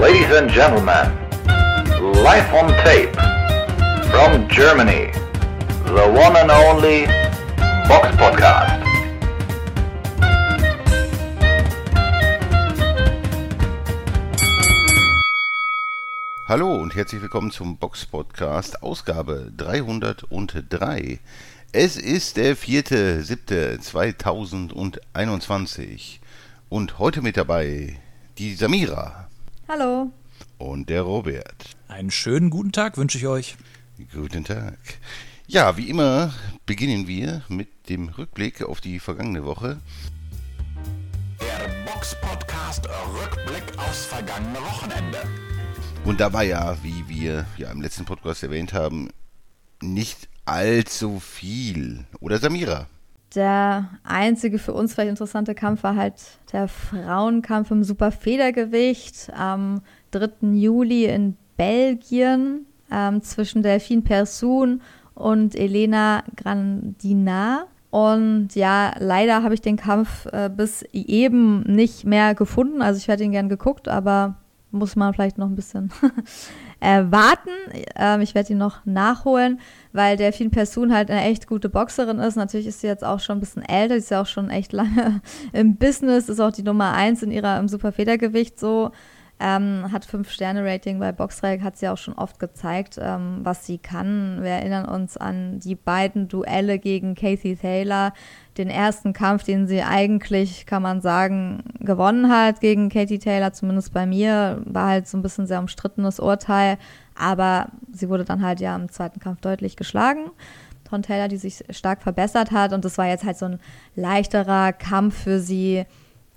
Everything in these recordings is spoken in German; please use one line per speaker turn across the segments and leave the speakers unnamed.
Ladies and gentlemen, live on tape from Germany, the one and only Box Podcast.
Hallo und herzlich willkommen zum Box Podcast, Ausgabe 303. Es ist der 4.7.2021 und heute mit dabei die Samira.
Hallo.
Und der Robert.
Einen schönen guten Tag wünsche ich euch.
Guten Tag. Ja, wie immer beginnen wir mit dem Rückblick auf die vergangene Woche.
Der Box Podcast Rückblick aufs vergangene Wochenende.
Und da war ja, wie wir ja im letzten Podcast erwähnt haben, nicht allzu viel. Oder Samira?
Der einzige für uns vielleicht interessante Kampf war halt der Frauenkampf im Superfedergewicht am 3. Juli in Belgien ähm, zwischen Delphine Persoon und Elena Grandina. Und ja, leider habe ich den Kampf äh, bis eben nicht mehr gefunden. Also ich hätte ihn gern geguckt, aber muss man vielleicht noch ein bisschen äh, warten. Ähm, ich werde ihn noch nachholen, weil Delphine Persoon halt eine echt gute Boxerin ist. Natürlich ist sie jetzt auch schon ein bisschen älter, sie ist ja auch schon echt lange im Business, ist auch die Nummer eins in ihrer im Superfedergewicht so. Ähm, hat fünf Sterne Rating bei Boxrec, hat sie auch schon oft gezeigt, ähm, was sie kann. Wir erinnern uns an die beiden Duelle gegen Casey Taylor, den ersten Kampf, den sie eigentlich, kann man sagen, gewonnen hat gegen Katie Taylor, zumindest bei mir, war halt so ein bisschen sehr umstrittenes Urteil, aber sie wurde dann halt ja im zweiten Kampf deutlich geschlagen. von Taylor, die sich stark verbessert hat und das war jetzt halt so ein leichterer Kampf für sie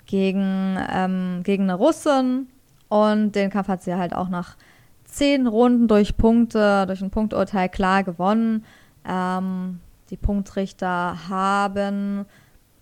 gegen, ähm, gegen eine Russin, und den Kampf hat sie halt auch nach zehn Runden durch Punkte, durch ein Punkturteil klar gewonnen. Ähm, die Punktrichter haben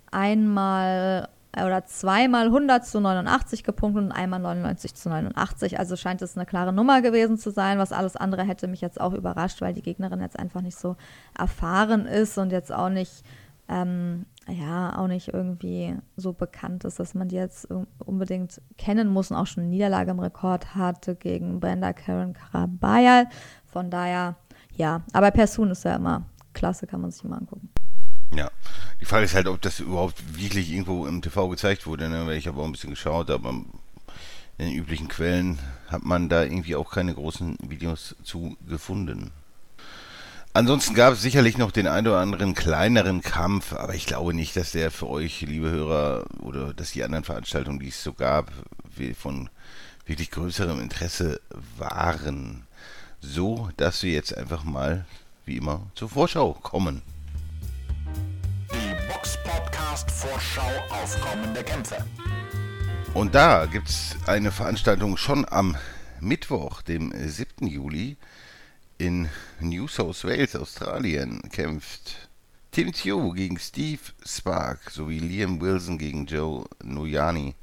einmal oder zweimal 100 zu 89 gepunktet und einmal 99 zu 89. Also scheint es eine klare Nummer gewesen zu sein. Was alles andere hätte mich jetzt auch überrascht, weil die Gegnerin jetzt einfach nicht so erfahren ist und jetzt auch nicht ähm, ja auch nicht irgendwie so bekannt ist, dass man die jetzt unbedingt kennen muss und auch schon eine Niederlage im Rekord hatte gegen Brenda Karen Karabayal. Von daher, ja, aber Persun ist ja immer klasse, kann man sich immer angucken.
Ja, die Frage ist halt, ob das überhaupt wirklich irgendwo im TV gezeigt wurde, ne? ich habe auch ein bisschen geschaut, aber in den üblichen Quellen hat man da irgendwie auch keine großen Videos zu gefunden. Ansonsten gab es sicherlich noch den einen oder anderen kleineren Kampf, aber ich glaube nicht, dass der für euch, liebe Hörer, oder dass die anderen Veranstaltungen, die es so gab, von wirklich größerem Interesse waren. So, dass wir jetzt einfach mal, wie immer, zur Vorschau kommen.
Die Box Podcast Vorschau auf kommende Kämpfe.
Und da gibt es eine Veranstaltung schon am Mittwoch, dem 7. Juli in New South Wales, Australien, kämpft Tim Teo gegen Steve Spark sowie Liam Wilson gegen Joe Noyani.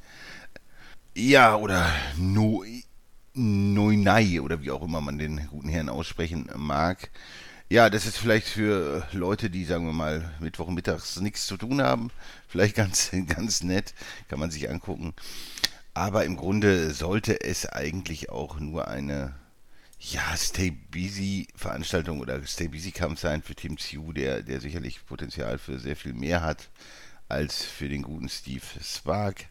Ja, oder no, Noinai oder wie auch immer man den guten Herrn aussprechen mag. Ja, das ist vielleicht für Leute, die, sagen wir mal, Mittwochmittags nichts zu tun haben, vielleicht ganz, ganz nett, kann man sich angucken. Aber im Grunde sollte es eigentlich auch nur eine ja, Stay Busy Veranstaltung oder Stay Busy Kampf sein für Tim Sioux, der, der sicherlich Potenzial für sehr viel mehr hat als für den guten Steve Spark.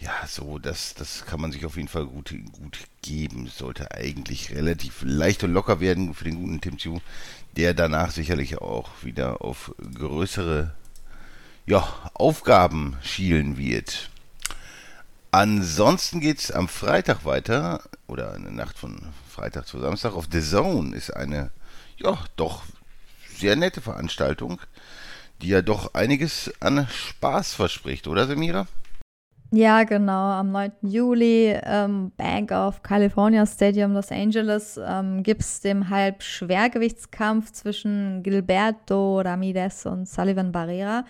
Ja, so, das, das kann man sich auf jeden Fall gut, gut geben. Sollte eigentlich relativ leicht und locker werden für den guten Tim Sioux, der danach sicherlich auch wieder auf größere ja, Aufgaben schielen wird. Ansonsten geht es am Freitag weiter, oder in der Nacht von Freitag zu Samstag, auf The Zone ist eine, ja, doch sehr nette Veranstaltung, die ja doch einiges an Spaß verspricht, oder Samira?
Ja, genau. Am 9. Juli ähm, Bank of California Stadium Los Angeles ähm, gibt es den Halbschwergewichtskampf zwischen Gilberto Ramirez und Sullivan Barrera.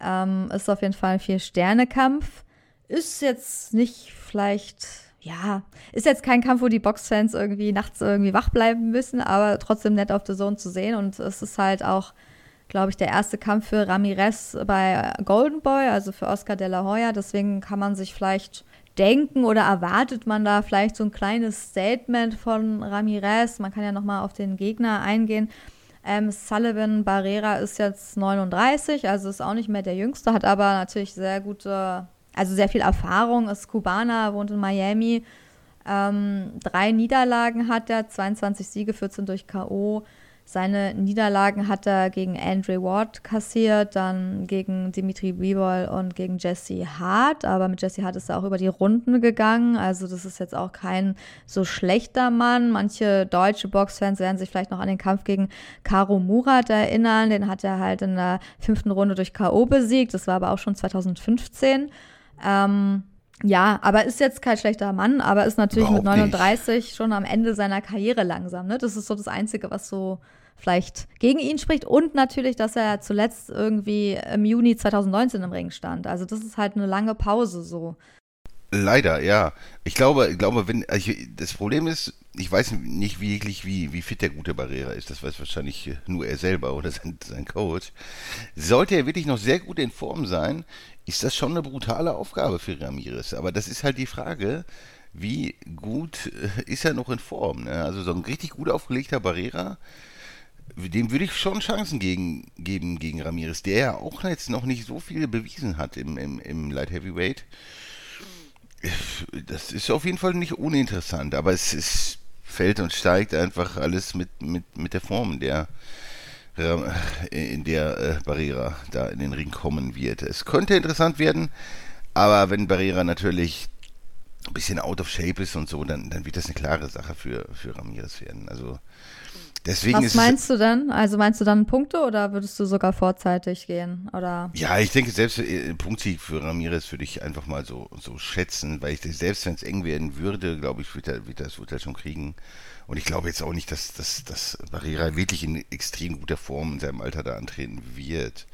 Ähm, ist auf jeden Fall ein Vier-Sterne-Kampf. Ist jetzt nicht vielleicht, ja, ist jetzt kein Kampf, wo die Boxfans irgendwie nachts irgendwie wach bleiben müssen, aber trotzdem nett auf der Zone zu sehen. Und es ist halt auch glaube ich, der erste Kampf für Ramirez bei Golden Boy, also für Oscar de la Hoya. Deswegen kann man sich vielleicht denken oder erwartet man da vielleicht so ein kleines Statement von Ramirez? Man kann ja nochmal auf den Gegner eingehen. Ähm, Sullivan Barrera ist jetzt 39, also ist auch nicht mehr der Jüngste, hat aber natürlich sehr gute, also sehr viel Erfahrung, ist Kubaner, wohnt in Miami. Ähm, drei Niederlagen hat er, 22 Siege, 14 durch K.O. Seine Niederlagen hat er gegen Andre Ward kassiert, dann gegen Dimitri Bivol und gegen Jesse Hart. Aber mit Jesse Hart ist er auch über die Runden gegangen. Also das ist jetzt auch kein so schlechter Mann. Manche deutsche Boxfans werden sich vielleicht noch an den Kampf gegen Karo Murat erinnern. Den hat er halt in der fünften Runde durch K.O. besiegt. Das war aber auch schon 2015. Ähm, ja, aber ist jetzt kein schlechter Mann, aber ist natürlich Überhaupt mit 39 nicht. schon am Ende seiner Karriere langsam. Ne? Das ist so das Einzige, was so vielleicht gegen ihn spricht. Und natürlich, dass er zuletzt irgendwie im Juni 2019 im Ring stand. Also das ist halt eine lange Pause so.
Leider, ja. Ich glaube, ich glaube, wenn also das Problem ist, ich weiß nicht wirklich, wie, wie fit der gute Barrera ist. Das weiß wahrscheinlich nur er selber oder sein, sein Coach. Sollte er wirklich noch sehr gut in Form sein, ist das schon eine brutale Aufgabe für Ramirez. Aber das ist halt die Frage, wie gut äh, ist er noch in Form? Ne? Also so ein richtig gut aufgelegter Barrera, dem würde ich schon Chancen gegen, geben gegen Ramirez, der ja auch jetzt noch nicht so viel bewiesen hat im, im, im Light Heavyweight. Das ist auf jeden Fall nicht uninteressant, aber es, es fällt und steigt einfach alles mit, mit, mit der Form der, in der äh, Barrera da in den Ring kommen wird. Es könnte interessant werden, aber wenn Barrera natürlich ein bisschen out of shape ist und so, dann, dann wird das eine klare Sache für, für Ramirez werden. Also Deswegen
Was meinst du denn? Also meinst du dann Punkte oder würdest du sogar vorzeitig gehen? Oder?
Ja, ich denke, selbst äh, Punktsieg für Ramirez würde ich einfach mal so, so schätzen, weil ich selbst wenn es eng werden würde, glaube ich, wird er, wird, das, wird er schon kriegen. Und ich glaube jetzt auch nicht, dass, dass, dass Barrera wirklich in extrem guter Form in seinem Alter da antreten wird.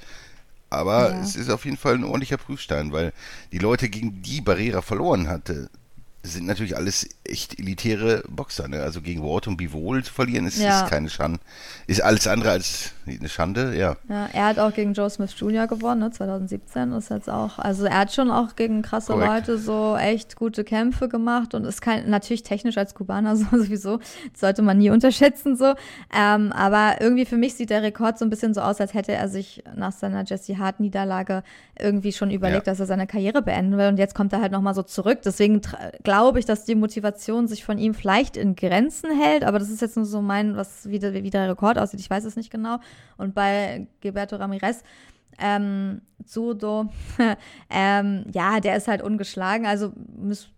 Aber ja. es ist auf jeden Fall ein ordentlicher Prüfstein, weil die Leute, gegen die Barrera verloren hatte, sind natürlich alles echt elitäre Boxer. Ne? Also gegen Ward und Bivol zu verlieren, ist, ja. ist keine Schande. Ist alles andere als eine Schande, ja.
ja. Er hat auch gegen Joe Smith Jr. gewonnen, ne? 2017 ist jetzt auch, also er hat schon auch gegen krasse Korrekt. Leute so echt gute Kämpfe gemacht und ist kein, natürlich technisch als Kubaner so sowieso, sollte man nie unterschätzen so. Ähm, aber irgendwie für mich sieht der Rekord so ein bisschen so aus, als hätte er sich nach seiner Jesse Hart Niederlage irgendwie schon überlegt, ja. dass er seine Karriere beenden will und jetzt kommt er halt nochmal so zurück. Deswegen glaube ich, dass die Motivation sich von ihm vielleicht in Grenzen hält, aber das ist jetzt nur so mein, was wie der, wie der Rekord aussieht. Ich weiß es nicht genau. Und bei Gilberto Ramirez, ähm, Sudo, ähm, ja, der ist halt ungeschlagen. Also,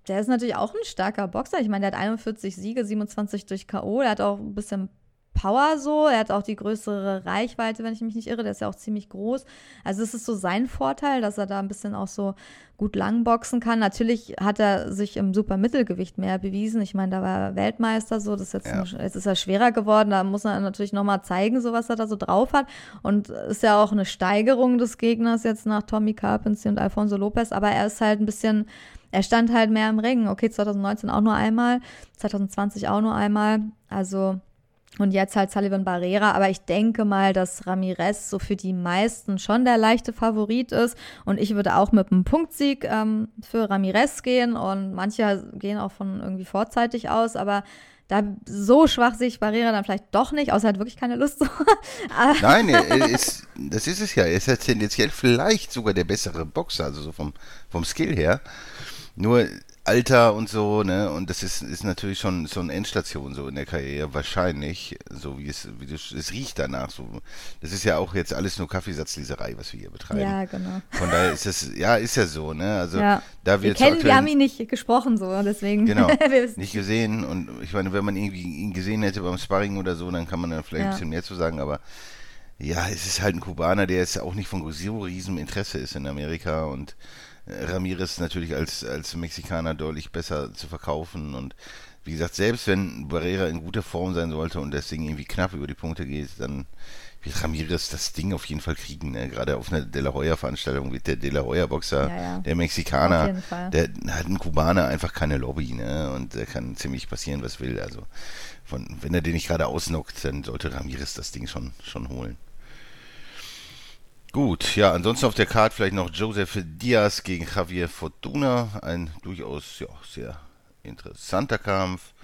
der ist natürlich auch ein starker Boxer. Ich meine, der hat 41 Siege, 27 durch K.O. Der hat auch ein bisschen Power so. Er hat auch die größere Reichweite, wenn ich mich nicht irre. Der ist ja auch ziemlich groß. Also es ist so sein Vorteil, dass er da ein bisschen auch so gut langboxen kann. Natürlich hat er sich im Supermittelgewicht mehr bewiesen. Ich meine, da war er Weltmeister so. Das ist jetzt, ja. ein, jetzt ist er schwerer geworden. Da muss er natürlich nochmal zeigen, so was er da so drauf hat. Und ist ja auch eine Steigerung des Gegners jetzt nach Tommy Carpenter und Alfonso Lopez. Aber er ist halt ein bisschen er stand halt mehr im Ring. Okay, 2019 auch nur einmal, 2020 auch nur einmal. Also und jetzt halt Sullivan Barrera, aber ich denke mal, dass Ramirez so für die meisten schon der leichte Favorit ist. Und ich würde auch mit einem Punktsieg ähm, für Ramirez gehen. Und manche gehen auch von irgendwie vorzeitig aus, aber da so schwach sehe ich Barrera dann vielleicht doch nicht, außer er hat wirklich keine Lust.
Nein, ist, das ist es ja. Er ist ja tendenziell vielleicht sogar der bessere Boxer, also so vom, vom Skill her. Nur Alter und so, ne? Und das ist, ist natürlich schon so eine Endstation so in der Karriere, wahrscheinlich, so wie es, wie das, es riecht danach. So. Das ist ja auch jetzt alles nur Kaffeesatzleserei, was wir hier betreiben.
Ja, genau.
Von daher ist das, ja, ist ja so, ne? Also
ja. da wir, wir kennen, wir haben ihn nicht gesprochen, so, deswegen.
Genau. nicht gesehen. Und ich meine, wenn man irgendwie ihn gesehen hätte beim Sparring oder so, dann kann man dann vielleicht ja. ein bisschen mehr zu sagen, aber ja, es ist halt ein Kubaner, der jetzt auch nicht von so riesem Interesse ist in Amerika und Ramirez natürlich als, als Mexikaner deutlich besser zu verkaufen und wie gesagt, selbst wenn Barrera in guter Form sein sollte und das Ding irgendwie knapp über die Punkte geht, dann wird Ramirez das Ding auf jeden Fall kriegen. Ne? Gerade auf einer De La Hoya-Veranstaltung wird der De La Hoya-Boxer, ja, ja. der Mexikaner, der hat ein Kubaner einfach keine Lobby. Ne? Und da kann ziemlich passieren, was will. Also von, wenn er den nicht gerade ausnockt, dann sollte Ramirez das Ding schon, schon holen. Gut, ja, ansonsten auf der Karte vielleicht noch Joseph Diaz gegen Javier Fortuna. Ein durchaus ja, sehr interessanter Kampf.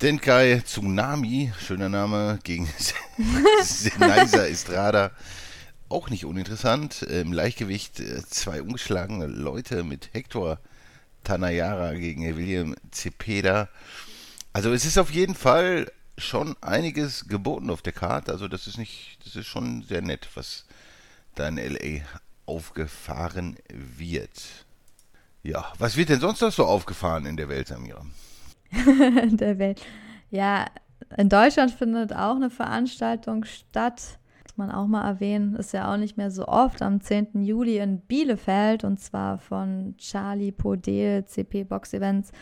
Denkai Tsunami, schöner Name, gegen Senizer Estrada. Auch nicht uninteressant. Im Leichtgewicht äh, zwei ungeschlagene Leute mit Hector Tanayara gegen William Cepeda. Also es ist auf jeden Fall schon einiges geboten auf der Karte. Also das ist nicht, das ist schon sehr nett, was da in LA aufgefahren wird. Ja, was wird denn sonst noch so aufgefahren in der Welt, Samira?
der Welt. Ja, in Deutschland findet auch eine Veranstaltung statt. Muss man auch mal erwähnen, ist ja auch nicht mehr so oft. Am 10. Juli in Bielefeld und zwar von Charlie Podel, CP Box Events.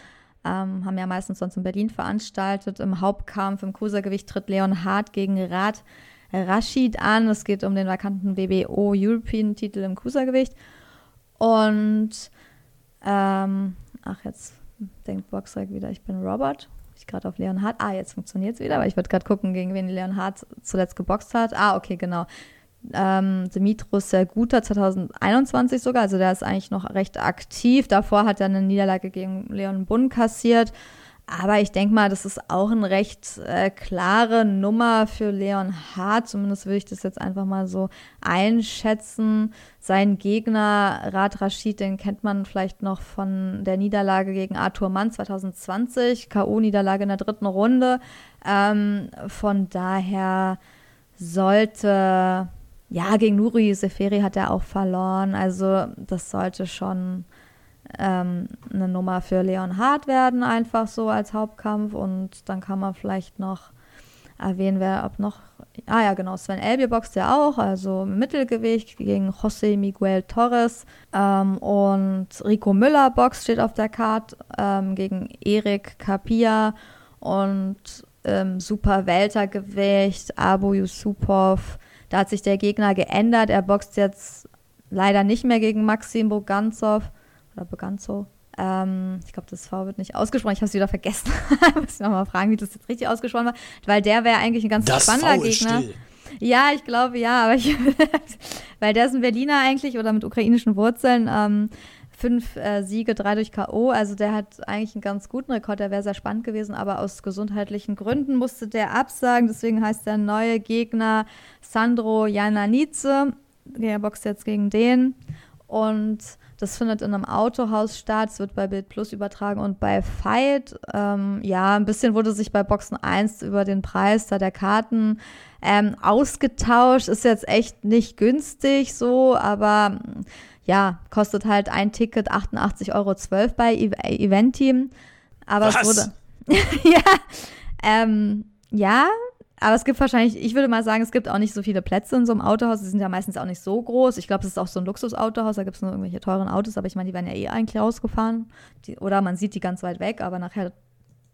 Ähm, haben ja meistens sonst in Berlin veranstaltet. Im Hauptkampf im Cruisergewicht tritt Leon Hart gegen Rad Rashid an. Es geht um den vakanten BBO European Titel im Cruisergewicht. Und ähm, ach, jetzt denkt Boxrec wieder, ich bin Robert. Ich gerade auf Leon Hart. Ah, jetzt funktioniert es wieder, aber ich würde gerade gucken, gegen wen Leon Hart zuletzt geboxt hat. Ah, okay, genau. Ähm, Dimitrus Serguta 2021 sogar, also der ist eigentlich noch recht aktiv. Davor hat er eine Niederlage gegen Leon Bunn kassiert. Aber ich denke mal, das ist auch eine recht äh, klare Nummer für Leon Hart. Zumindest würde ich das jetzt einfach mal so einschätzen. Sein Gegner, Rad Rashid, den kennt man vielleicht noch von der Niederlage gegen Arthur Mann 2020. K.O.-Niederlage in der dritten Runde. Ähm, von daher sollte, ja, gegen Nuri Seferi hat er auch verloren. Also das sollte schon ähm, eine Nummer für Leon Hart werden, einfach so als Hauptkampf. Und dann kann man vielleicht noch erwähnen, wer ob noch. Ah ja, genau, Sven Elbier boxt ja auch, also Mittelgewicht gegen José Miguel Torres. Ähm, und Rico Müller boxt steht auf der Karte ähm, gegen Erik Kapia und ähm, Super Weltergewicht, Abu Yusupov. Da hat sich der Gegner geändert. Er boxt jetzt leider nicht mehr gegen Maxim Boganzov oder Beganzo. Ähm, ich glaube, das V wird nicht ausgesprochen. Ich habe es wieder vergessen. muss ich nochmal fragen, wie das jetzt richtig ausgesprochen war. Weil der wäre eigentlich ein ganz
das
spannender
v ist
Gegner.
Still.
Ja, ich glaube ja, aber ich, weil der ist ein Berliner eigentlich oder mit ukrainischen Wurzeln. Ähm, fünf äh, Siege, drei durch K.O. Also der hat eigentlich einen ganz guten Rekord, der wäre sehr spannend gewesen, aber aus gesundheitlichen Gründen musste der absagen. Deswegen heißt der neue Gegner Sandro Jananice. Der boxt jetzt gegen den. Und das findet in einem Autohaus statt. Es wird bei Bild Plus übertragen und bei Fight. Ähm, ja, ein bisschen wurde sich bei Boxen 1 über den Preis da der Karten ähm, ausgetauscht. Ist jetzt echt nicht günstig so, aber ja, kostet halt ein Ticket 88,12 Euro bei e Eventeam. Aber
Was?
es wurde. ja, ähm, ja, aber es gibt wahrscheinlich, ich würde mal sagen, es gibt auch nicht so viele Plätze in so einem Autohaus. Die sind ja meistens auch nicht so groß. Ich glaube, es ist auch so ein Luxusautohaus. Da gibt es nur irgendwelche teuren Autos, aber ich meine, die werden ja eh eigentlich rausgefahren. Die, oder man sieht die ganz weit weg, aber nachher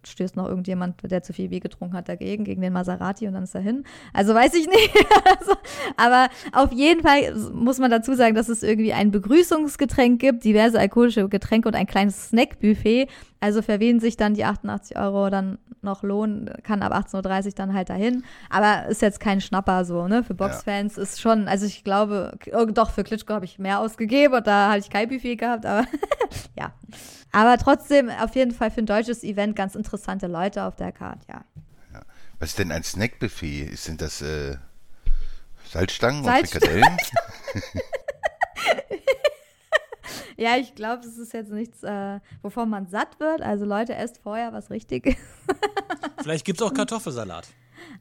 stößt noch irgendjemand, der zu viel Bier getrunken hat, dagegen, gegen den Maserati und dann ist er hin. Also weiß ich nicht. also, aber auf jeden Fall muss man dazu sagen, dass es irgendwie ein Begrüßungsgetränk gibt, diverse alkoholische Getränke und ein kleines Snackbuffet. Also für wen sich dann die 88 Euro dann noch lohnen, kann ab 18.30 Uhr dann halt dahin. Aber ist jetzt kein Schnapper so, ne? Für Boxfans ist schon, also ich glaube, oh, doch, für Klitschko habe ich mehr ausgegeben und da hatte ich kein Buffet gehabt, aber ja. Aber trotzdem auf jeden Fall für ein deutsches Event ganz interessante Leute auf der Karte, ja.
Was ist denn ein Snackbuffet? Sind das äh, Salzstangen
Salzstangen.
und Frikadellen?
Ja, ich glaube, es ist jetzt nichts, äh, wovon man satt wird. Also Leute, esst vorher was Richtiges.
Vielleicht gibt es auch Kartoffelsalat.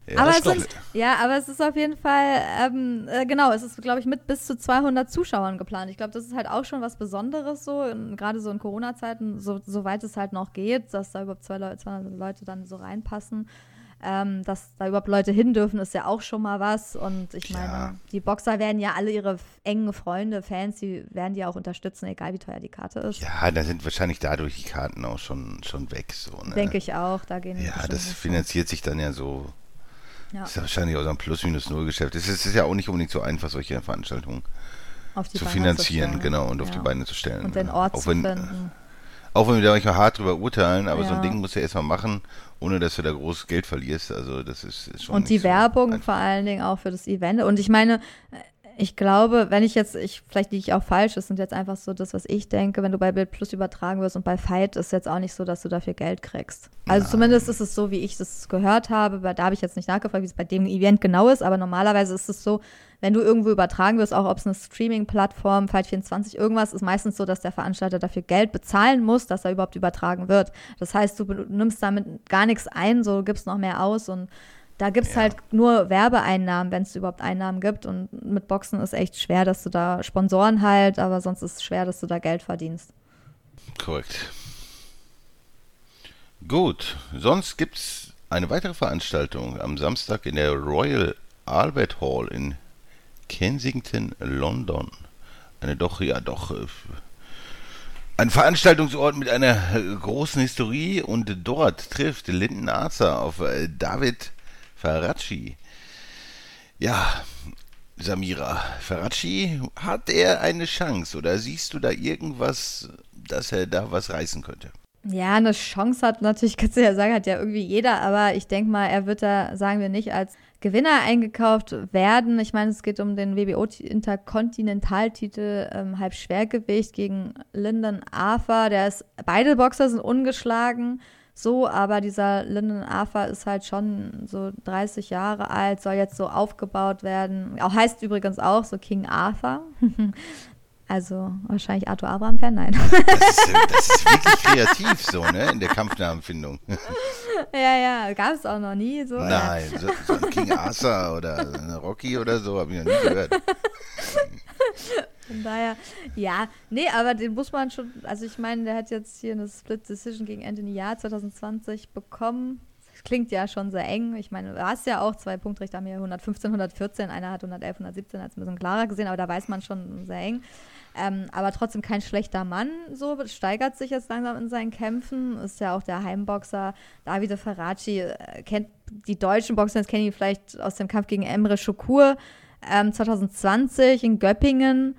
Ja,
aber es sind,
stimmt.
ja, aber es ist auf jeden Fall, ähm, äh, genau, es ist, glaube ich, mit bis zu 200 Zuschauern geplant. Ich glaube, das ist halt auch schon was Besonderes so, gerade so in Corona-Zeiten, so, soweit es halt noch geht, dass da überhaupt zwei Leu 200 Leute dann so reinpassen. Ähm, dass da überhaupt Leute hin dürfen, ist ja auch schon mal was. Und ich meine,
Ja.
die Boxer werden ja alle ihre engen Freunde, Fans, die werden die auch unterstützen, egal wie teuer die Karte ist.
Ja, da sind wahrscheinlich dadurch die Karten auch schon, schon weg. So, ne?
Denke ich auch. Da gehen
Ja, das finanziert sich dann ja so.
Ja.
Ist ja wahrscheinlich auch so ein Plus-Minus-Null-Geschäft. Es ist, es ist ja auch nicht unbedingt so einfach, solche Veranstaltungen
auf die
zu
Beine
finanzieren,
stellen.
genau, und auf
Ja.
die Beine zu stellen.
Und den
Ja.
Ort
auch
zu
wenn,
finden.
Auch wenn wir da manchmal hart drüber urteilen, aber so ein
Ja.
Ding musst du erstmal machen, ohne dass du da groß Geld verlierst. Also das ist, ist schon
Und die
so
Werbung
einfach.
vor allen Dingen auch für das Event. Und ich meine, ich glaube, wenn ich jetzt, ich, vielleicht liege ich auch falsch, das sind jetzt einfach so das, was ich denke, wenn du bei Bild Plus übertragen wirst und bei Fight ist jetzt auch nicht so, dass du dafür Geld kriegst. Also
Nein.
zumindest ist es so, wie ich das gehört habe, da habe ich jetzt nicht nachgefragt, wie es bei dem Event genau ist, aber normalerweise ist es so, wenn du irgendwo übertragen wirst, auch ob es eine Streaming-Plattform, Fight24, irgendwas, ist meistens so, dass der Veranstalter dafür Geld bezahlen muss, dass er überhaupt übertragen wird. Das heißt, du nimmst damit gar nichts ein, so gibst noch mehr aus und da gibt es
Ja.
halt nur Werbeeinnahmen, wenn es überhaupt Einnahmen gibt. Und mit Boxen ist echt schwer, dass du da Sponsoren halt, aber sonst ist es schwer, dass du da Geld verdienst.
Korrekt. Gut, sonst gibt es eine weitere Veranstaltung am Samstag in der Royal Albert Hall in Kensington, London. Eine doch, ja doch, äh, ein Veranstaltungsort mit einer großen Historie und dort trifft Lyndon Arthur auf äh, David Ferracci. Ja, Samira, Ferracci, hat er eine Chance oder siehst du da irgendwas, dass er da was reißen könnte?
Ja, eine Chance hat natürlich, kannst du ja sagen, hat ja irgendwie jeder, aber ich denke mal, er wird da, sagen wir nicht, als Gewinner eingekauft werden. Ich meine, es geht um den WBO-Interkontinentaltitel ähm, Halbschwergewicht gegen Lyndon Arthur. Der ist, beide Boxer sind ungeschlagen, so, aber dieser Lyndon Arthur ist halt schon so 30 Jahre alt, soll jetzt so aufgebaut werden. Auch heißt übrigens auch so King Arthur. Also wahrscheinlich Arthur Abraham-Fan, nein.
Das ist, das ist wirklich kreativ so, ne, in der Kampfnamenfindung.
ja, ja, gab es auch noch nie so.
Nein, so, so ein King Arthur oder Rocky oder so, habe ich noch nie gehört.
Von daher, ja, nee, aber den muss man schon, also ich meine, der hat jetzt hier eine Split Decision gegen Anthony Yard 2020 bekommen. Das klingt ja schon sehr eng. Ich meine, du hast ja auch zwei Punktrichter haben hier 115, 114, einer hat 111, 117, hat es ein bisschen klarer gesehen, aber da weiß man schon sehr eng. Ähm, aber trotzdem kein schlechter Mann, so steigert sich jetzt langsam in seinen Kämpfen. Ist ja auch der Heimboxer Davide Ferracci, äh, kennt die deutschen Boxer, das kennen ihn vielleicht aus dem Kampf gegen Emre Şokur ähm, 2020 in Göppingen.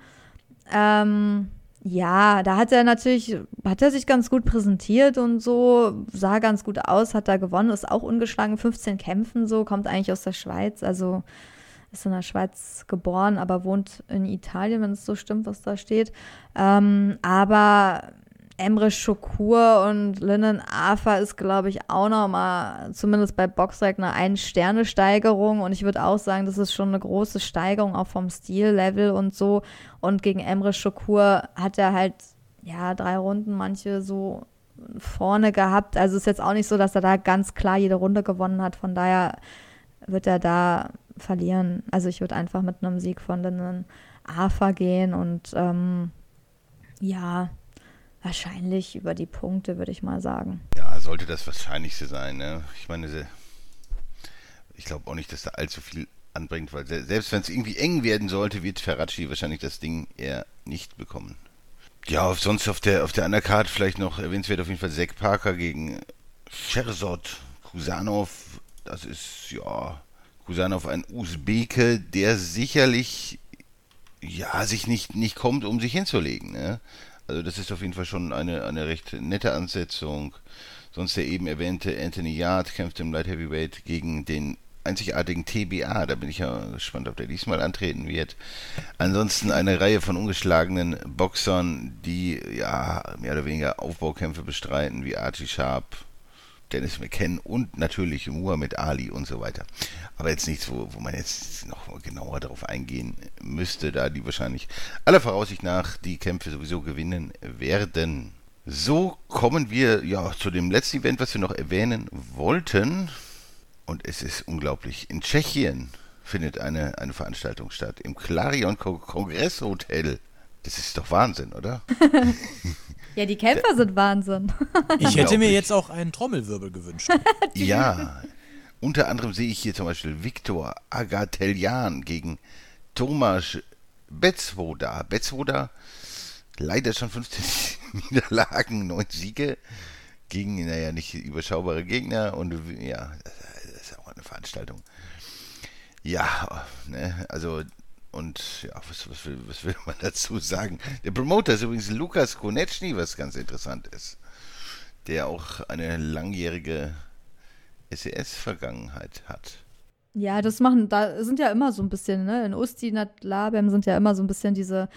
Ähm, ja, da hat er natürlich, hat er sich ganz gut präsentiert und so, sah ganz gut aus, hat da gewonnen, ist auch ungeschlagen, 15 Kämpfen so, kommt eigentlich aus der Schweiz, also ist in der Schweiz geboren, aber wohnt in Italien, wenn es so stimmt, was da steht. Ähm, aber Emre Şokur und Lyndon Arthur ist, glaube ich, auch noch mal, zumindest bei Boxrec, eine Ein-Sterne-Steigerung. Und ich würde auch sagen, das ist schon eine große Steigerung, auch vom Stil-Level und so. Und gegen Emre Şokur hat er halt, ja, drei Runden, manche so vorne gehabt. Also ist jetzt auch nicht so, dass er da ganz klar jede Runde gewonnen hat. Von daher wird er da verlieren. Also ich würde einfach mit einem Sieg von Lyndon Arthur gehen und ähm, ja, wahrscheinlich über die Punkte, würde ich mal sagen.
Ja, sollte das Wahrscheinlichste sein. Ne? Ich meine, ich glaube auch nicht, dass da allzu viel anbringt, weil se- selbst wenn es irgendwie eng werden sollte, wird Ferracci wahrscheinlich das Ding eher nicht bekommen. Ja, auf, sonst auf der auf der Undercard vielleicht noch erwähnenswert auf jeden Fall Zack Parker gegen Sherzod Kusanov. Das ist ja Kusanov ein Usbeke, der sicherlich ja sich nicht nicht kommt, um sich hinzulegen. Ne? Also das ist auf jeden Fall schon eine, eine recht nette Ansetzung. Sonst der eben erwähnte Anthony Yard kämpft im Light Heavyweight gegen den einzigartigen TBA. Da bin ich ja gespannt, ob der diesmal antreten wird. Ansonsten eine Reihe von ungeschlagenen Boxern, die ja mehr oder weniger Aufbaukämpfe bestreiten, wie Archie Sharp, Dennis McKen und natürlich Muhammad Ali und so weiter. Aber jetzt nichts, wo, wo man jetzt noch genauer darauf eingehen müsste, da die wahrscheinlich aller Voraussicht nach die Kämpfe sowieso gewinnen werden. So kommen wir ja zu dem letzten Event, was wir noch erwähnen wollten. Und es ist unglaublich. In Tschechien findet eine, eine Veranstaltung statt. Im Clarion Ko- Kongresshotel. Das ist doch Wahnsinn, oder?
Ja, die Kämpfer sind Wahnsinn.
Ich hätte mir jetzt auch einen Trommelwirbel gewünscht.
Ja, unter anderem sehe ich hier zum Beispiel Viktor Agateljan gegen Tomasz Betzwoda. Betzwoda leider schon 15 Niederlagen, 9 Siege gegen, naja, nicht überschaubare Gegner und ja, das ist auch eine Veranstaltung. Ja, ne, also und ja, was, was, will, was will man dazu sagen? Der Promoter ist übrigens Lukas Konechny, was ganz interessant ist. Der auch eine langjährige SES-Vergangenheit hat.
Ja, das machen, da sind ja immer so ein bisschen, ne? In Usti, Labem sind ja immer so ein bisschen diese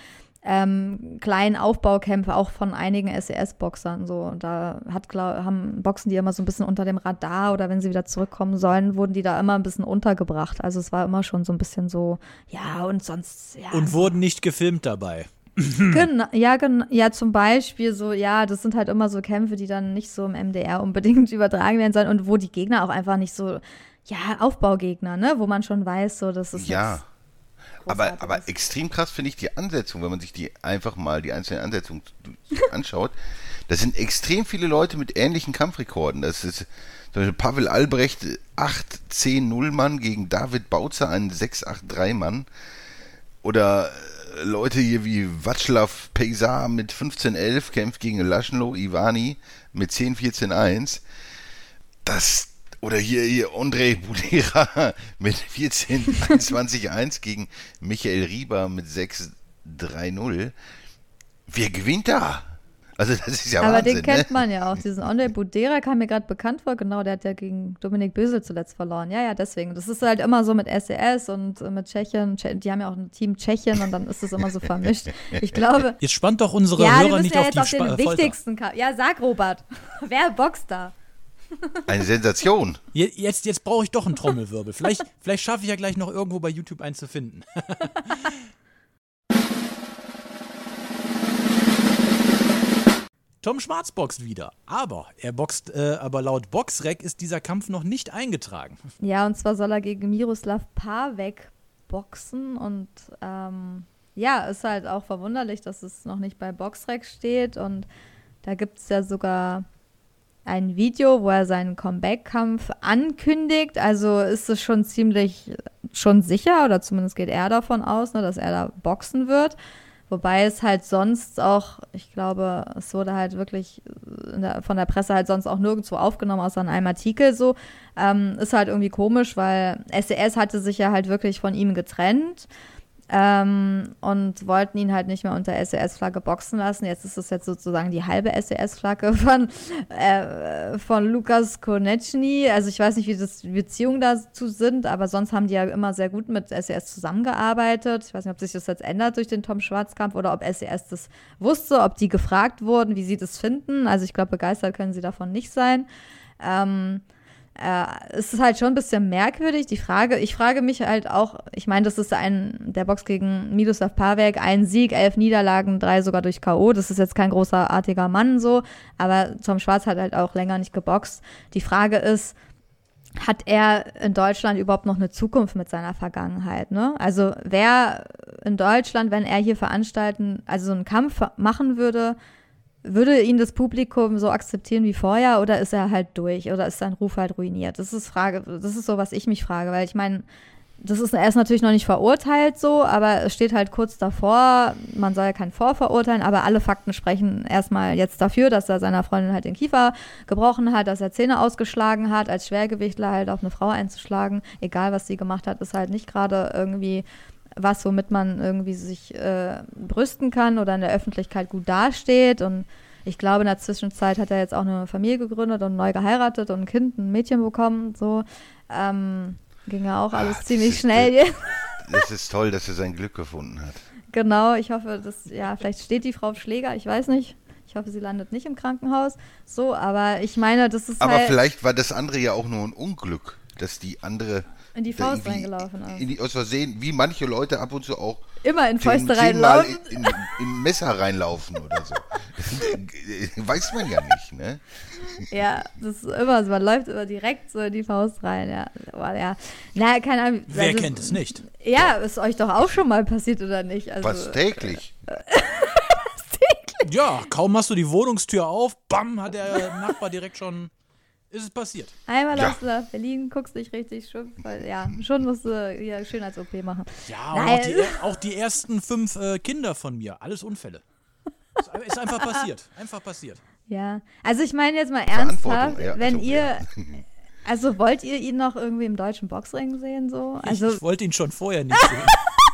ähm, kleinen Aufbaukämpfe, auch von einigen SES-Boxern. So. Und da hat, glaub, haben Boxen die immer so ein bisschen unter dem Radar oder wenn sie wieder zurückkommen sollen, wurden die da immer ein bisschen untergebracht. Also es war immer schon so ein bisschen so, ja, und sonst, ja.
Und wurden nicht gefilmt dabei.
Genau, ja, genau, ja, zum Beispiel so, ja, das sind halt immer so Kämpfe, die dann nicht so im MDR unbedingt übertragen werden sollen und wo die Gegner auch einfach nicht so, ja, Aufbaugegner, ne, wo man schon weiß, so, das ist
Ja.
jetzt
Aber, aber extrem krass finde ich die Ansetzung, wenn man sich die einfach mal die einzelnen Ansetzungen anschaut. Das sind extrem viele Leute mit ähnlichen Kampfrekorden. Das ist zum Beispiel Pavel Albrecht 8-10-0 Mann gegen David Bautzer, einen 6-8-3 Mann. Oder äh, Leute hier wie Václav Pejsar mit 15-11 kämpft gegen Laschenlo Ivani mit 10-14-1. Das, oder hier, hier Andrei Budera mit 14-21-1 gegen Michael Rieber mit 6-3-0. Wer gewinnt da? Also das ist ja
Aber
Wahnsinn,
den kennt
ne?
man ja auch. Diesen Andre Budera kam mir gerade bekannt vor. Genau, der hat ja gegen Dominik Bösel zuletzt verloren. Ja, ja, deswegen. Das ist halt immer so mit SES und äh, mit Tschechien. Tsche- Die haben ja auch ein Team Tschechien und dann ist es immer so vermischt. Ich glaube.
Jetzt spannt doch unsere
Ja, wir
Hörer
müssen
nicht
ja
auf
jetzt
die
auf den
Folter.
wichtigsten Kampf. Ja, sag Robert. Wer boxt da?
Eine Sensation.
Je- Jetzt, jetzt brauche ich doch einen Trommelwirbel. Vielleicht, vielleicht schaffe ich ja gleich noch irgendwo bei YouTube einen zu finden. Tom Schwarz boxt wieder, aber er boxt, äh, aber laut Boxrec ist dieser Kampf noch nicht eingetragen.
Ja, und zwar soll er gegen Miroslav Pavek boxen und ähm, ja, ist halt auch verwunderlich, dass es noch nicht bei Boxrec steht und da gibt es ja sogar ein Video, wo er seinen Comeback-Kampf ankündigt. Also ist es schon ziemlich schon sicher oder zumindest geht er davon aus, ne, dass er da boxen wird. Wobei es halt sonst auch, ich glaube, es wurde halt wirklich der, von der Presse halt sonst auch nirgendwo aufgenommen, außer in einem Artikel so. Ähm, ist halt irgendwie komisch, weil SES hatte sich ja halt wirklich von ihm getrennt ähm, und wollten ihn halt nicht mehr unter SES-Flagge boxen lassen. Jetzt ist es jetzt sozusagen die halbe SES-Flagge von, äh, von Lukas Konechny. Also ich weiß nicht, wie das Beziehungen dazu sind, aber sonst haben die ja immer sehr gut mit SES zusammengearbeitet. Ich weiß nicht, ob sich das jetzt ändert durch den Tom Schwarz-Kampf oder ob SES das wusste, ob die gefragt wurden, wie sie das finden. Also ich glaube, begeistert können sie davon nicht sein. Ähm, äh, es ist halt schon ein bisschen merkwürdig. Die Frage, ich frage mich halt auch, ich meine, das ist ein, der Box gegen Miroslav Pavek, ein Sieg, elf Niederlagen, drei sogar durch K.O. Das ist jetzt kein großartiger Mann so, aber Tom Schwarz hat halt auch länger nicht geboxt. Die Frage ist, hat er in Deutschland überhaupt noch eine Zukunft mit seiner Vergangenheit? Ne? Also wer in Deutschland, wenn er hier veranstalten, also so einen Kampf machen würde, würde ihn das Publikum so akzeptieren wie vorher oder ist er halt durch oder ist sein Ruf halt ruiniert? Das ist Frage, das ist so, was ich mich frage, weil ich meine, das ist, er ist natürlich noch nicht verurteilt so, aber es steht halt kurz davor, man soll ja keinen Vorverurteilen, aber alle Fakten sprechen erstmal jetzt dafür, dass er seiner Freundin halt den Kiefer gebrochen hat, dass er Zähne ausgeschlagen hat, als Schwergewichtler halt auf eine Frau einzuschlagen, egal was sie gemacht hat, ist halt nicht gerade irgendwie was, womit man irgendwie sich äh, brüsten kann oder in der Öffentlichkeit gut dasteht. Und ich glaube, in der Zwischenzeit hat er jetzt auch eine Familie gegründet und neu geheiratet und ein Kind, ein Mädchen bekommen. So ähm, ging ja auch alles
Ah, das
ziemlich
ist-
schnell.
Das ist toll, dass er sein Glück gefunden hat.
genau, ich hoffe, dass, ja, vielleicht steht die Frau auf Schläger, ich weiß nicht. Ich hoffe, sie landet nicht im Krankenhaus. So, aber ich meine, das ist
Aber
halt
vielleicht war das andere ja auch nur ein Unglück, dass die andere
in die Faust
irgendwie
reingelaufen ist.
In die, aus Versehen, wie manche Leute ab und zu auch
Immer in Fäuste reinlaufen.
in, in, in Messer reinlaufen oder so. Weiß man ja nicht, ne?
Ja, das ist immer so. Man läuft immer direkt so in die Faust rein. Ja, Boah, ja. Na, keine Ahnung.
Wer
also-
kennt es nicht?
Ja, ist euch doch auch schon mal passiert oder nicht? Also,
Fast täglich.
Ja, kaum hast du die Wohnungstür auf, bam, hat der Nachbar direkt schon. Ist es passiert.
Einmal
Ja.
du nach Berlin, guckst dich richtig schön, weil, ja, schon musst du hier schön als OP machen.
Ja, auch die, auch die ersten fünf äh, Kinder von mir, alles Unfälle. Ist, ist einfach passiert. Einfach passiert.
Ja, also ich meine jetzt mal ernsthaft,
ja,
wenn ihr, also wollt ihr ihn noch irgendwie im deutschen Boxring sehen so? Also,
ich, ich wollte ihn schon vorher nicht sehen.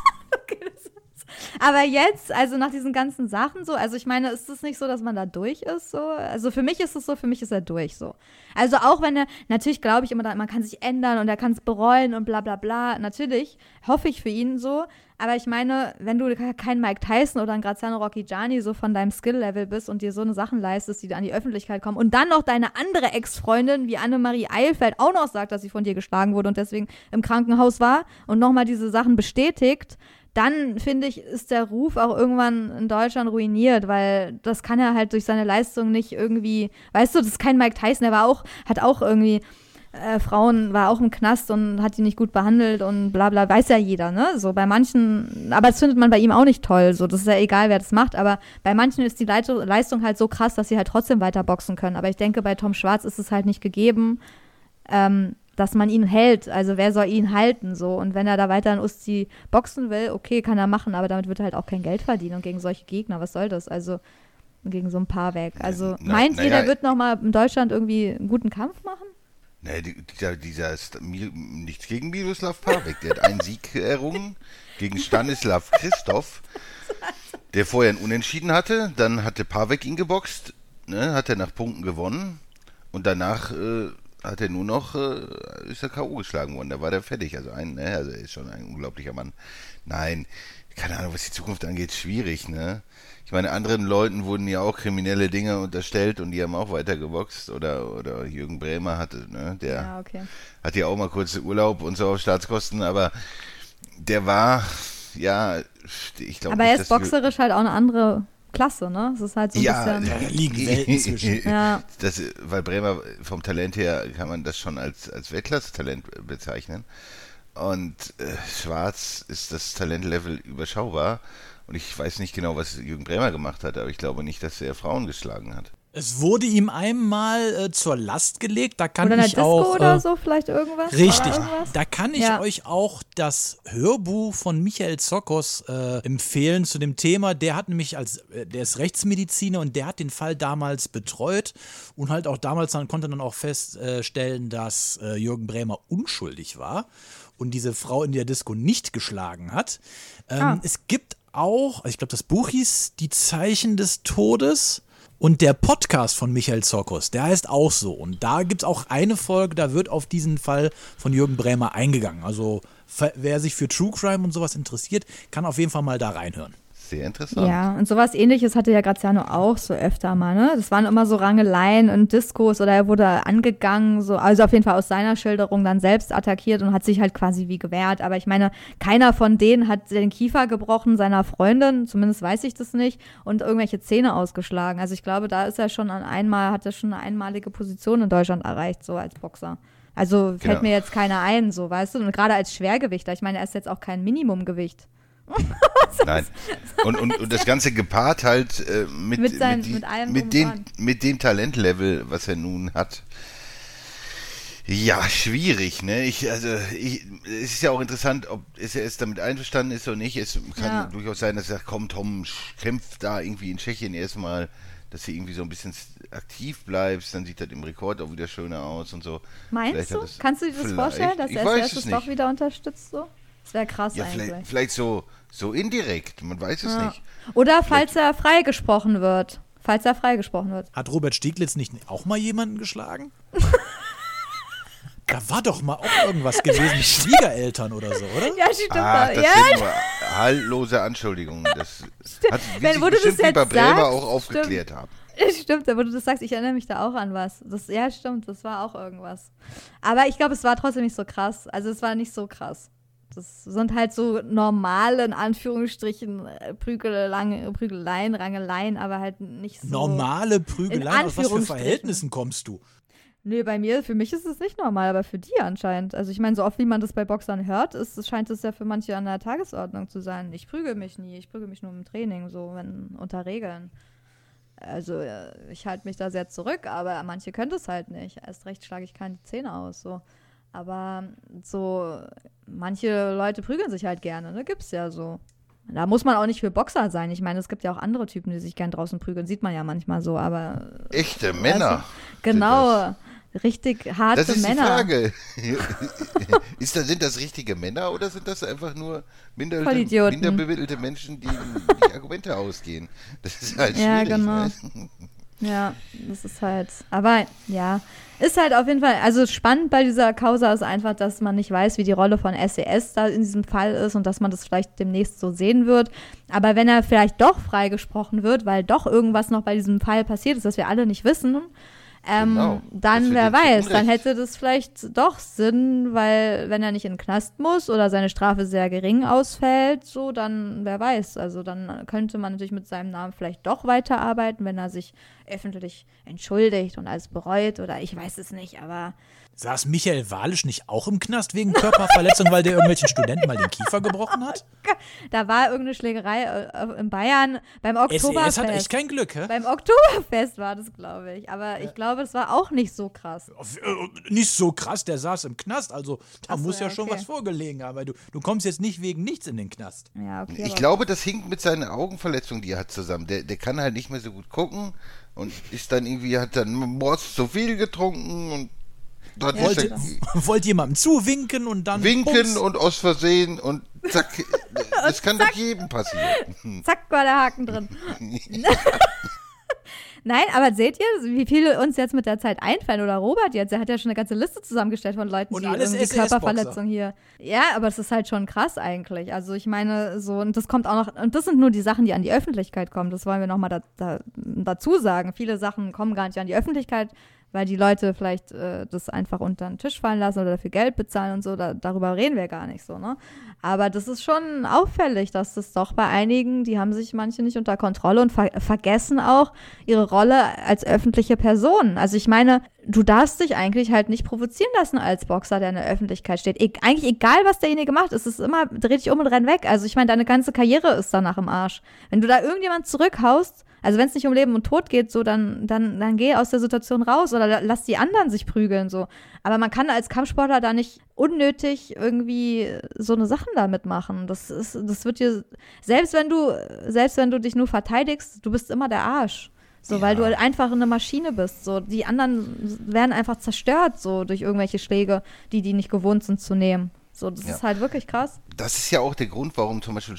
Aber jetzt, also nach diesen ganzen Sachen so, also ich meine, ist es nicht so, dass man da durch ist so? Also für mich ist es so, für mich ist er durch so. Also auch wenn er, natürlich glaube ich immer, man kann sich ändern und er kann es bereuen und bla bla bla. Natürlich hoffe ich für ihn so. Aber ich meine, wenn du kein Mike Tyson oder ein Graziano Rocchigiani so von deinem Skill-Level bist und dir so eine Sachen leistest, die an die Öffentlichkeit kommen und dann noch deine andere Ex-Freundin wie Annemarie Eilfeld auch noch sagt, dass sie von dir geschlagen wurde und deswegen im Krankenhaus war und nochmal diese Sachen bestätigt, dann finde ich, ist der Ruf auch irgendwann in Deutschland ruiniert, weil das kann er halt durch seine Leistung nicht irgendwie, weißt du, das ist kein Mike Tyson, der war auch, hat auch irgendwie äh, Frauen war auch im Knast und hat die nicht gut behandelt und bla bla, weiß ja jeder, ne? So bei manchen, aber das findet man bei ihm auch nicht toll, so, das ist ja egal, wer das macht, aber bei manchen ist die Leistung halt so krass, dass sie halt trotzdem weiter boxen können. Aber ich denke, bei Tom Schwarz ist es halt nicht gegeben, ähm, dass man ihn hält. Also wer soll ihn halten so? Und wenn er da weiter in Usti boxen will, okay, kann er machen, aber damit wird er halt auch kein Geld verdienen und gegen solche Gegner, was soll das? Also gegen so ein paar weg. Also
Na,
meint
na
ihr,
ja,
der wird noch mal in Deutschland irgendwie einen guten Kampf machen?
Ne, dieser, dieser nichts gegen Miroslav Pavek. Der hat einen Sieg errungen gegen Stanislav Christoph, der vorher einen Unentschieden hatte. Dann hatte Pavek ihn geboxt, ne, hat er nach Punkten gewonnen und danach äh, hat er nur noch, äh, ist er K.O. geschlagen worden. Da war der fertig. Also ein, ne, also er ist schon ein unglaublicher Mann. Nein, keine Ahnung, was die Zukunft angeht, schwierig, ne? Ich meine, anderen Leuten wurden ja auch kriminelle Dinge unterstellt und die haben auch weiter geboxt. Oder, oder Jürgen Bremer hatte, ne? Der
Ja, okay.
hat ja auch mal kurz Urlaub und so auf Staatskosten, aber der war, ja, ich glaube
Aber er ist boxerisch halt auch eine andere Klasse, ne? Es ist halt so ein
Ja,
bisschen.
Da liegen Welten zwischen.
Ja.
Das, weil Bremer vom Talent her kann man das schon als, als Weltklasse-Talent bezeichnen. Und äh, Schwarz ist das Talentlevel überschaubar. Und ich weiß nicht genau, was Jürgen Bremer gemacht hat, aber ich glaube nicht, dass er Frauen geschlagen hat.
Es wurde ihm einmal äh, zur Last gelegt. Da kann
Oder
ich
Disco
auch.
oder
äh,
so, vielleicht irgendwas?
Richtig.
Irgendwas?
Da kann ich
Ja.
euch auch das Hörbuch von Michael Zokos äh, empfehlen zu dem Thema. Der hat nämlich als, äh, der ist Rechtsmediziner und der hat den Fall damals betreut und halt auch damals dann konnte dann auch feststellen, dass äh, Jürgen Bremer unschuldig war und diese Frau in der Disco nicht geschlagen hat. Ähm,
Ah.
Es gibt auch, ich glaube, das Buch hieß Die Zeichen des Todes. Und der Podcast von Michael Zokos, der heißt auch so. Und da gibt es auch eine Folge, da wird auf diesen Fall von Jürgen Bremer eingegangen. Also wer sich für True Crime und sowas interessiert, kann auf jeden Fall mal da reinhören.
Sehr interessant.
Ja, und sowas ähnliches hatte ja Graziano auch so öfter mal, ne? Das waren immer so Rangeleien und Diskos oder er wurde angegangen, so, also auf jeden Fall aus seiner Schilderung dann selbst attackiert und hat sich halt quasi wie gewehrt. Aber ich meine, keiner von denen hat den Kiefer gebrochen seiner Freundin, zumindest weiß ich das nicht, und irgendwelche Zähne ausgeschlagen. Also ich glaube, da ist er schon an einmal, hat er schon eine einmalige Position in Deutschland erreicht, so als Boxer. Also fällt
Genau.
mir jetzt keiner ein, so, weißt du? Und gerade als Schwergewichter, ich meine, er ist jetzt auch kein Minimumgewicht.
Nein. Und, und, und das Ganze gepaart halt äh, mit,
Mit seinen-
die-
mit allem
mit, dem, mit dem Talentlevel, was er nun hat. Ja, schwierig, ne? Ich, also, ich, es ist ja auch interessant, ob es er jetzt damit einverstanden ist oder nicht. Es kann
Ja.
durchaus sein, dass er sagt, komm, Tom, kämpf da irgendwie in Tschechien erstmal, dass du irgendwie so ein bisschen aktiv bleibst, dann sieht das im Rekord auch wieder schöner aus und so.
Meinst
Vielleicht
du?
es-
Kannst du dir das vorstellen, dass er
es
doch
nicht.
wieder unterstützt so? Das wäre krass
Ja,
eigentlich.
vielleicht, vielleicht so, so indirekt, man weiß es
Ja.
nicht.
Oder falls er freigesprochen wird. Falls er freigesprochen wird.
Hat Robert Stieglitz nicht auch mal jemanden geschlagen? da war doch mal auch irgendwas gewesen mit Schwiegereltern oder so, oder?
Ja, stimmt.
Ah, das
ja,
sind nur haltlose Anschuldigungen. Das hat wie
Wenn-
sich
wo du das jetzt
bei Bremer
sagst,
auch aufgeklärt haben.
stimmt, aber du das sagst, ich erinnere mich da auch an was. Das, ja, stimmt, das war auch irgendwas. Aber ich glaube, es war trotzdem nicht so krass. Also es war nicht so krass. Das sind halt so normale, in Anführungsstrichen, äh, Prügeleien, Prügeleien, Rangeleien, aber halt nicht so.
Normale Prügeleien, aus was für. Verhältnissen kommst du?
Nee, bei mir, für mich ist es nicht normal, aber für die anscheinend. Also ich meine, so oft wie man das bei Boxern hört, ist, scheint es ja für manche an der Tagesordnung zu sein. Ich prügel mich nie, ich prügel mich nur im Training, so wenn unter Regeln. Also äh, ich halte mich da sehr zurück, aber manche können das halt nicht. Erst recht schlage ich keine Zähne aus, so. Aber so, manche Leute prügeln sich halt gerne, ne? Gibt's ja so. Da muss man auch nicht für Boxer sein. Ich meine, es gibt ja auch andere Typen, die sich gern draußen prügeln. Sieht man ja manchmal so, aber
Echte Männer.
Genau. richtig harte
Das ist
Männer.
die Frage. ist das, sind das richtige Männer oder sind das einfach nur minder, minderbemittelte Menschen, die die Argumente ausgehen? Das ist halt
Ja,
schwierig.
genau.
Ne?
Ja, das ist halt. Aber ja, ist halt auf jeden Fall. Also spannend bei dieser Causa ist einfach, dass man nicht weiß, wie die Rolle von SES da in diesem Fall ist und dass man das vielleicht demnächst so sehen wird. Aber wenn er vielleicht doch freigesprochen wird, weil doch irgendwas noch bei diesem Fall passiert ist, das wir alle nicht wissen, ähm,
Genau.
Dann wer weiß, dann hätte das vielleicht doch Sinn, weil wenn er nicht in den Knast muss oder seine Strafe sehr gering ausfällt, so dann wer weiß. Also dann könnte man natürlich mit seinem Namen vielleicht doch weiterarbeiten, wenn er sich öffentlich entschuldigt und alles bereut oder ich weiß es nicht, aber
Saß Michael Walisch nicht auch im Knast wegen Körperverletzung, weil der irgendwelchen Studenten mal den Kiefer gebrochen hat?
da war irgendeine Schlägerei äh, in Bayern beim Oktoberfest.
hat echt kein Glück, hä?
beim Oktoberfest war das, glaube ich. Aber ich glaube, es war auch nicht so krass.
Äh, Nicht so krass, der saß im Knast, also da
Ach so,
muss ja,
ja,
schon
okay.
was vorgelegen haben. weil Du, du kommst jetzt nicht wegen nichts in den Knast.
Ja, okay.
Ich glaube, das hinkt mit seinen Augenverletzungen, die er hat, zusammen. Der, der kann halt nicht mehr so gut gucken und ist dann irgendwie, hat dann mords zu viel getrunken und dann ist
Wollte,
er
wollte jemandem zuwinken und dann.
winken
bums.
und aus Versehen und zack. Das kann doch jedem passieren.
Zack, war der Haken drin. Nein, aber seht ihr, wie viele uns jetzt mit der Zeit einfallen? Oder Robert jetzt, er hat ja schon eine ganze Liste zusammengestellt von Leuten,
Und
die
alles
irgendwie. Körperverletzung hier. Ja, aber es ist halt schon krass eigentlich. Also ich meine, so, und das kommt auch noch, und das sind nur die Sachen, die an die Öffentlichkeit kommen. Das wollen wir nochmal da, da, dazu sagen. Viele Sachen kommen gar nicht an die Öffentlichkeit, weil die Leute vielleicht äh, das einfach unter den Tisch fallen lassen oder dafür Geld bezahlen und so. Da, darüber reden wir gar nicht so, ne? Aber das ist schon auffällig, dass das doch bei einigen, die haben sich manche nicht unter Kontrolle und ver vergessen auch ihre Rolle als öffentliche Person. Also ich meine, du darfst dich eigentlich halt nicht provozieren lassen als Boxer, der in der Öffentlichkeit steht. E eigentlich egal, was derjenige macht, es ist immer, dreh dich um und renn weg. Also ich meine, deine ganze Karriere ist danach im Arsch. Wenn du da irgendjemand zurückhaust, also wenn es nicht um Leben und Tod geht, so dann, dann, dann geh aus der Situation raus oder la- lass die anderen sich prügeln, so. Aber man kann als Kampfsportler da nicht unnötig irgendwie so eine Sachen damit machen. Das ist, das wird dir, selbst wenn du, selbst wenn du dich nur verteidigst, du bist immer der Arsch. So, weil du einfach eine Maschine bist. So, die anderen werden einfach zerstört, so durch irgendwelche Schläge, die die nicht gewohnt sind zu nehmen. So, das
Ja.
ist halt wirklich krass.
Das ist ja auch der Grund, warum zum Beispiel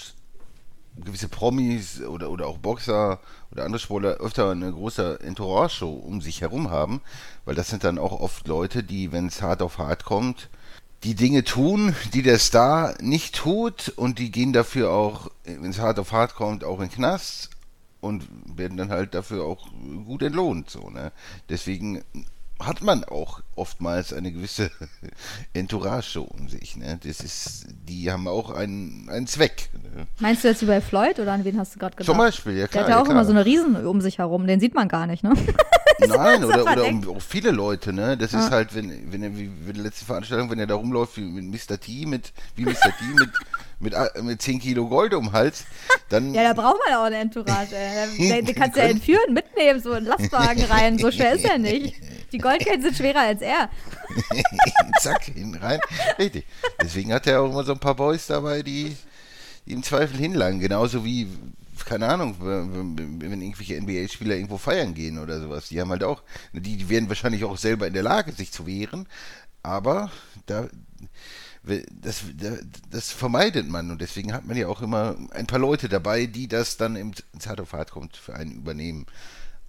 gewisse Promis oder, oder auch Boxer oder andere Sportler öfter eine große Entourage-Show um sich herum haben, weil das sind dann auch oft Leute, die, wenn es hart auf hart kommt, die Dinge tun, die der Star nicht tut und die gehen dafür auch, wenn es hart auf hart kommt, auch in den Knast und werden dann halt dafür auch gut entlohnt. So, ne? Deswegen hat man auch oftmals eine gewisse Entourage um sich. Ne? Das ist, die haben auch einen, einen Zweck. Ne?
Meinst du jetzt wie bei Floyd oder an wen hast du gerade gedacht?
Zum Beispiel, ja
Der
klar.
hat ja auch
klar.
immer so eine Riesen um sich herum, den sieht man gar nicht, ne?
Nein, oder, oder um, viele Leute, ne? Das ist
Ah.
halt, wenn, wenn er, wie bei der letzten Veranstaltung, wenn er da rumläuft wie mit Mr. T, mit, wie Mr. T, mit, mit, a- mit 10 Kilo Gold um den Hals, dann.
Ja, da braucht man auch eine Entourage. ey. Den, den kannst du ja entführen, mitnehmen, so in Lastwagen rein. So schwer ist er nicht. Die Goldketten sind schwerer als er.
zack, hin rein. Richtig. Deswegen hat er auch immer so ein paar Boys dabei, die, die im Zweifel hinlangen. Genauso wie, keine Ahnung, wenn, irgendwelche NBA-Spieler irgendwo feiern gehen oder sowas. Die haben halt auch, die, die wären wahrscheinlich auch selber in der Lage, sich zu wehren. Aber da, das, das vermeidet man und deswegen hat man ja auch immer ein paar Leute dabei, die das dann im Zart auf Hart kommt für einen übernehmen.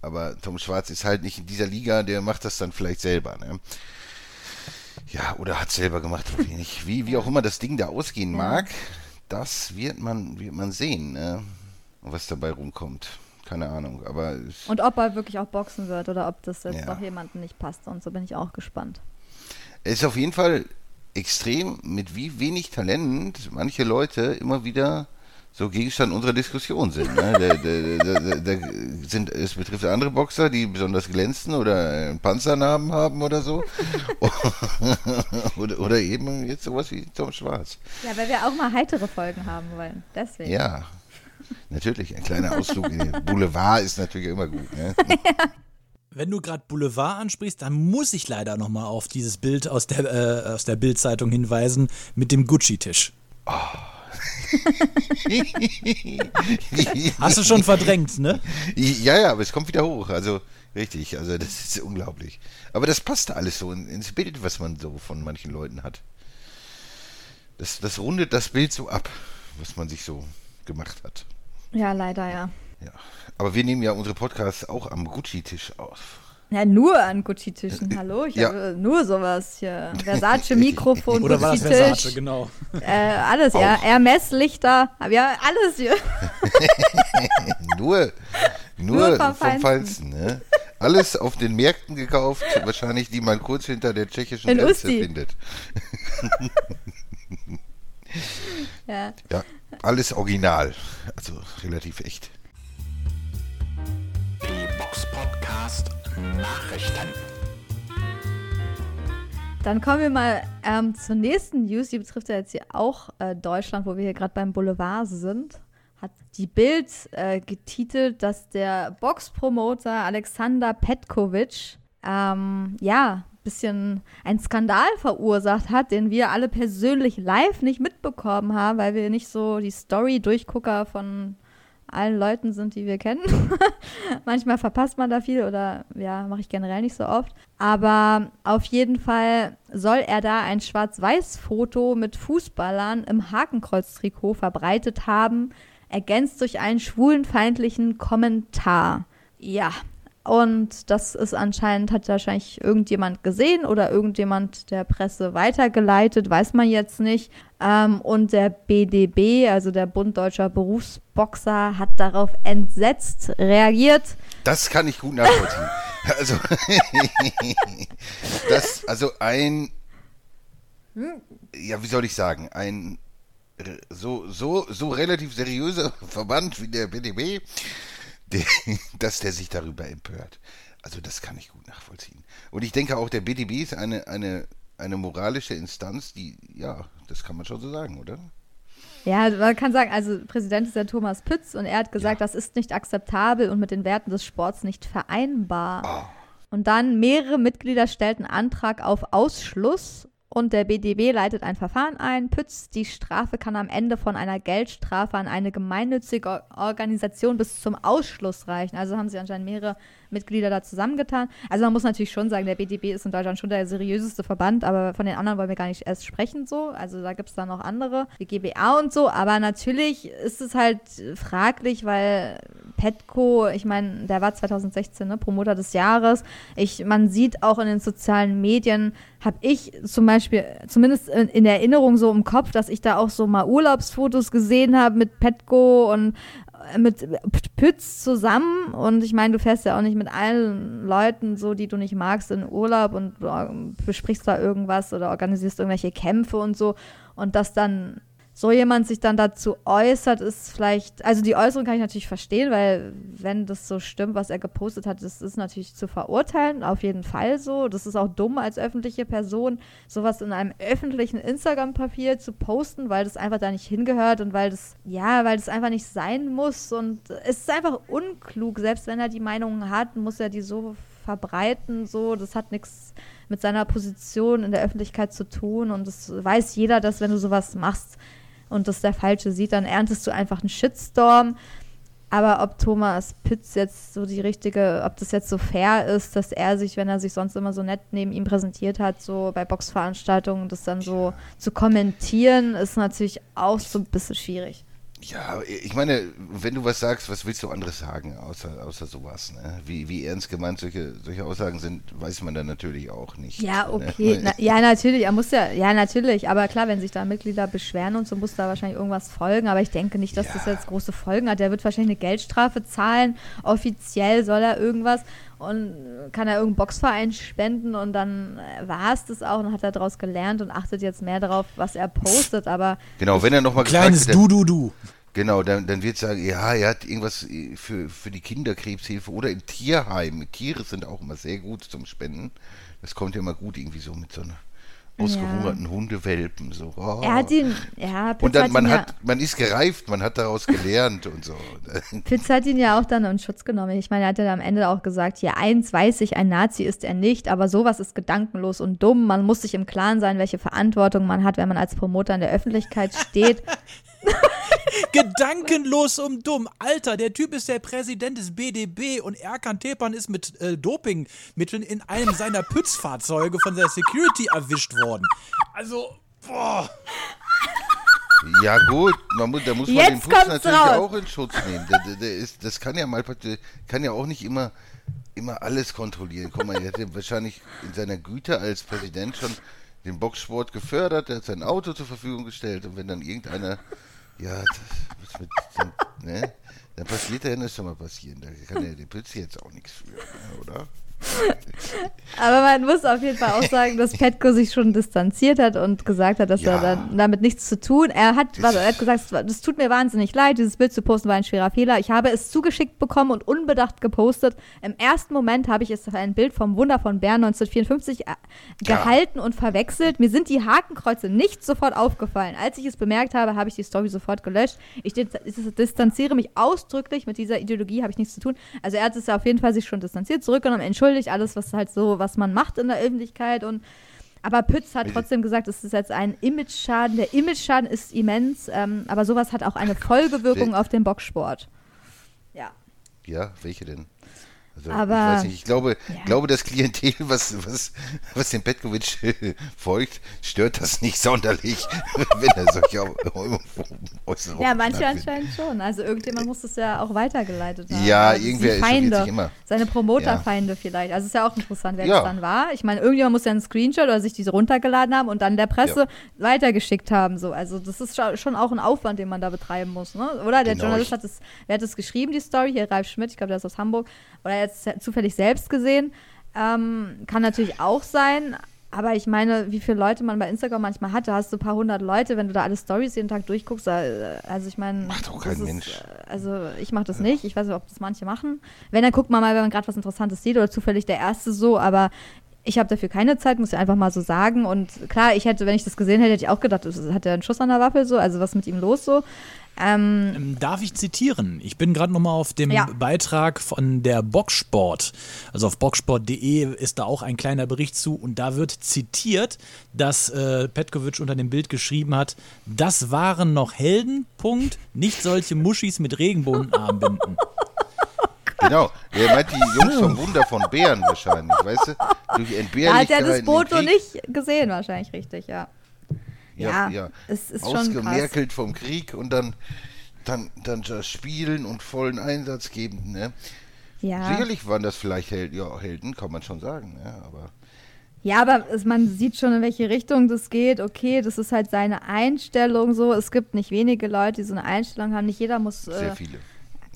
Aber Tom Schwarz ist halt nicht in dieser Liga, der macht das dann vielleicht selber. Ne? Ja, oder hat selber gemacht, nicht. Wie, wie auch immer das Ding da ausgehen mag, das wird man, wird man sehen, ne? Was dabei rumkommt. Keine Ahnung, aber
Und ob er wirklich auch boxen wird oder ob das jetzt
Ja.
doch jemandem nicht passt. Und so bin ich auch gespannt.
es ist auf jeden Fall extrem, mit wie wenig Talent manche Leute immer wieder so Gegenstand unserer Diskussion sind. Ne? Da, da, da, da, da sind. Es betrifft andere Boxer, die besonders glänzen oder einen Panzernamen haben oder so. oder, oder eben jetzt sowas wie Tom Schwarz.
Ja, weil wir auch mal heitere Folgen haben wollen. Deswegen.
Ja, natürlich. Ein kleiner Ausflug in den Boulevard ist natürlich immer gut. Ne?
Wenn du gerade Boulevard ansprichst, dann muss ich leider nochmal auf dieses Bild aus der, äh, aus der Bild-Zeitung hinweisen mit dem Gucci-Tisch. Hast du schon verdrängt, ne?
Ja, ja, aber es kommt wieder hoch. Also richtig, also das ist unglaublich. Aber das passt alles so in- ins Bild, was man so von manchen Leuten hat. Das, das rundet das Bild so ab, was man sich so gemacht hat.
Ja, leider, ja.
Ja. Aber wir nehmen ja unsere Podcasts auch am Gucci-Tisch auf.
Ja, nur an Gucci-Tischen. Hallo, ich
Ja.
habe nur sowas hier. Versace-Mikrofon,
Oder war das Versace, genau.
Äh, alles, ja.
Auch.
Hermes-Lichter. Ja, alles hier.
Nur, nur,
Nur
vom,
vom
Feinsten. ne? Alles auf den Märkten gekauft, wahrscheinlich die man kurz hinter der tschechischen
In
Grenze
Usti.
findet.
Ja.
Ja, alles original. Also relativ echt.
Die Box Podcast Nachrichten.
Dann kommen wir mal ähm, zur nächsten News. Die betrifft ja jetzt hier auch äh, Deutschland, wo wir hier gerade beim Boulevard sind. Hat die Bild äh, getitelt, dass der Boxpromoter Alexander Petkovic ähm, ja bisschen einen Skandal verursacht hat, den wir alle persönlich live nicht mitbekommen haben, weil wir nicht so die Story-Durchgucker von allen Leuten sind, die wir kennen. Manchmal verpasst man da viel oder ja, mache ich generell nicht so oft. Aber auf jeden Fall soll er da ein Schwarz-Weiß-Foto mit Fußballern im Hakenkreuz-Trikot verbreitet haben, ergänzt durch einen schwulenfeindlichen Kommentar. Ja. Und das ist anscheinend, hat wahrscheinlich irgendjemand gesehen oder irgendjemand der Presse weitergeleitet, weiß man jetzt nicht. Ähm, und der BDB, also der Bund Deutscher Berufsboxer, hat darauf entsetzt reagiert.
Das kann ich gut nachvollziehen. also, das, also ein, ja, wie soll ich sagen, ein so, so, so relativ seriöser Verband wie der BDB, der, dass der sich darüber empört. Also das kann ich gut nachvollziehen. Und ich denke auch, der BDB ist eine, eine, eine moralische Instanz, die, ja, das kann man schon so sagen, oder?
Ja, man kann sagen, also Präsident ist ja Thomas Pütz und er hat gesagt, das ist nicht akzeptabel und mit den Werten des Sports nicht vereinbar. Und dann mehrere Mitglieder stellten Antrag auf Ausschluss und der BDB leitet ein Verfahren ein. Pütz, die Strafe kann am Ende von einer Geldstrafe an eine gemeinnützige Or- Organisation bis zum Ausschluss reichen. Also haben sie anscheinend mehrere Mitglieder da zusammengetan. Also man muss natürlich schon sagen, der BDB ist in Deutschland schon der seriöseste Verband, aber von den anderen wollen wir gar nicht erst sprechen so. Also da gibt es dann noch andere, wie GBA und so. Aber natürlich ist es halt fraglich, weil Petco, ich meine, der war 2016 ne, Promoter des Jahres. Ich, man sieht auch in den sozialen Medien, habe ich zum Beispiel, zumindest in, in Erinnerung so im Kopf, dass ich da auch so mal Urlaubsfotos gesehen habe mit Petco und mit P- Pütz zusammen. Und ich meine, du fährst ja auch nicht mit allen Leuten so, die du nicht magst, in Urlaub und äh, besprichst da irgendwas oder organisierst irgendwelche Kämpfe und so. Und dass dann so jemand sich dann dazu äußert, ist vielleicht, also die Äußerung kann ich natürlich verstehen, weil wenn das so stimmt, was er gepostet hat, das ist natürlich zu verurteilen, auf jeden Fall so. Das ist auch dumm als öffentliche Person, sowas in einem öffentlichen Instagram-Papier zu posten, weil das einfach da nicht hingehört und weil das, ja, weil das einfach nicht sein muss. Und es ist einfach unklug, selbst wenn er die Meinungen hat, muss er die so verbreiten, so, das hat nichts mit seiner Position in der Öffentlichkeit zu tun. Und das weiß jeder, dass wenn du sowas machst, und das der Falsche sieht, dann erntest du einfach einen Shitstorm. Aber ob Thomas Pütz jetzt so die richtige, ob das jetzt so fair ist, dass er sich, wenn er sich sonst immer so nett neben ihm präsentiert hat, so bei Boxveranstaltungen, das dann so zu kommentieren, ist natürlich auch so ein bisschen schwierig.
Ja, ich meine, wenn du was sagst, was willst du anderes sagen, außer, außer sowas? Ne? Wie, wie ernst gemeint solche, solche Aussagen sind, weiß man dann natürlich auch nicht.
Ja,
Ne?
okay. Na, ja, natürlich. Er muss ja, ja, natürlich. Aber klar, wenn sich da Mitglieder beschweren und so, muss da wahrscheinlich irgendwas folgen. Aber ich denke nicht, dass das
Ja.
jetzt große Folgen hat. Der wird wahrscheinlich eine Geldstrafe zahlen. Offiziell soll er irgendwas und kann er irgendeinen Boxverein spenden und dann war es das auch und hat er daraus gelernt und achtet jetzt mehr darauf, was er postet. Aber
Genau, wenn er nochmal
Kleines Du-Du-Du.
Genau, dann, dann wird sagen, ja, er hat irgendwas für, für die Kinderkrebshilfe oder im Tierheim. Tiere sind auch immer sehr gut zum Spenden. Das kommt ja immer gut irgendwie so mit so einer ausgehungerten Hundewelpen. So. Oh.
er hat ihn, ja, Pitz
und dann,
hat
man hat,
ja,
man ist gereift, man hat daraus gelernt und so.
Pitz hat ihn ja auch dann in Schutz genommen. Ich meine, er hat ja am Ende auch gesagt, hier eins weiß ich, ein Nazi ist er nicht, aber sowas ist gedankenlos und dumm. Man muss sich im Klaren sein, welche Verantwortung man hat, wenn man als Promoter in der Öffentlichkeit steht.
Gedankenlos um dumm. Alter, der Typ ist der Präsident des BDB und Erkan Tepan ist mit äh, Dopingmitteln in einem seiner Pützfahrzeuge von der Security erwischt worden. Also, boah.
Ja gut, man muss, da muss man
Jetzt
den Putz
kommt's
natürlich
raus.
auch in Schutz nehmen. Der, der, der ist, das kann ja mal kann ja auch nicht immer, immer alles kontrollieren. Guck mal, er hat ja wahrscheinlich in seiner Güte als Präsident schon den Boxsport gefördert, er hat sein Auto zur Verfügung gestellt und wenn dann irgendeiner, ja, das, mit, dann, ne, dann passiert ja das schon mal passieren. Da kann ja der Pütz jetzt auch nichts für, ne, oder?
Aber man muss auf jeden Fall auch sagen, dass Petko sich schon distanziert hat und gesagt hat, dass
Ja.
er dann damit nichts zu tun. Er hat, warte, er hat gesagt, das tut mir wahnsinnig leid, dieses Bild zu posten war ein schwerer Fehler. Ich habe es zugeschickt bekommen und unbedacht gepostet. Im ersten Moment habe ich es ein Bild vom Wunder von Bern 1954 äh, gehalten und verwechselt. Mir sind die Hakenkreuze nicht sofort aufgefallen. Als ich es bemerkt habe, habe ich die Story sofort gelöscht. Ich dis- distanziere mich ausdrücklich mit dieser Ideologie, habe ich nichts zu tun. Also er hat es ja auf jeden Fall sich schon distanziert, zurückgenommen, entschuldigt, alles, was halt so, was man macht in der Öffentlichkeit und aber Pütz hat trotzdem gesagt, es ist jetzt ein Image-Schaden. Der Image-Schaden ist immens, ähm, aber sowas hat auch eine Folgewirkung auf den Boxsport. Ja.
Ja, welche denn? Also,
Aber-
ich weiß nicht, ich glaube,
Ja.
glaube das Klientel, was, was, was dem Petkovic folgt, stört das nicht sonderlich, wenn er solche Äußerungen
Ja, manche anscheinend schon. Also irgendjemand muss es ja auch weitergeleitet haben.
Ja,
Also
irgendwer
Feinde,
sich immer.
Seine Promoterfeinde vielleicht. Also ist ja auch interessant, wer
Ja.
das dann war. Ich meine, irgendjemand muss ja einen Screenshot oder sich diese runtergeladen haben und dann der Presse weitergeschickt haben. So. Also das ist schon auch ein Aufwand, den man da betreiben muss. Ne? Oder der
Genau,
Journalist hat es, wer hat es geschrieben, die Story? Hier Ralf Schmidt, ich glaube, der ist aus Hamburg. Oder jetzt zufällig selbst gesehen. Ähm, kann natürlich auch sein. Aber ich meine, wie viele Leute man bei Instagram manchmal hat, da hast du ein paar hundert Leute, wenn du da alle Stories jeden Tag durchguckst. äh, Also ich meine,
Macht doch kein Mensch.
äh, Also ich mache das nicht. Ich weiß nicht, ob das manche machen. Wenn, dann guckt man mal, wenn man gerade was Interessantes sieht oder zufällig der Erste so. Aber ich habe dafür keine Zeit, muss ich einfach mal so sagen. Und klar, ich hätte, wenn ich das gesehen hätte, hätte ich auch gedacht, hat er einen Schuss an der Waffe so? Also was ist mit ihm los so? Ähm,
Ähm, Darf ich zitieren? Ich bin gerade nochmal auf dem
Ja.
Beitrag von der Boxsport. Also auf boxsport.de ist da auch ein kleiner Bericht zu und da wird zitiert, dass äh, Petkovic unter dem Bild geschrieben hat, das waren noch Helden, Punkt, nicht solche Muschis mit Regenbogenarmbinden.
Genau, er meint die Jungs vom Wunder von Bären wahrscheinlich, weißt du? Durch
da hat
Entbehrlichkeit.
er das Foto nicht gesehen, wahrscheinlich richtig, ja.
Ja,
Ja, es ist.
Ausgemerkelt vom Krieg und dann, dann, dann das spielen und vollen Einsatz geben, ne?
Ja.
Sicherlich waren das vielleicht Hel ja, Helden, kann man schon sagen, ja, aber
Ja, aber es, man sieht schon, in welche Richtung das geht. Okay, das ist halt seine Einstellung so. Es gibt nicht wenige Leute, die so eine Einstellung haben. Nicht jeder muss.
sehr
Äh,
viele.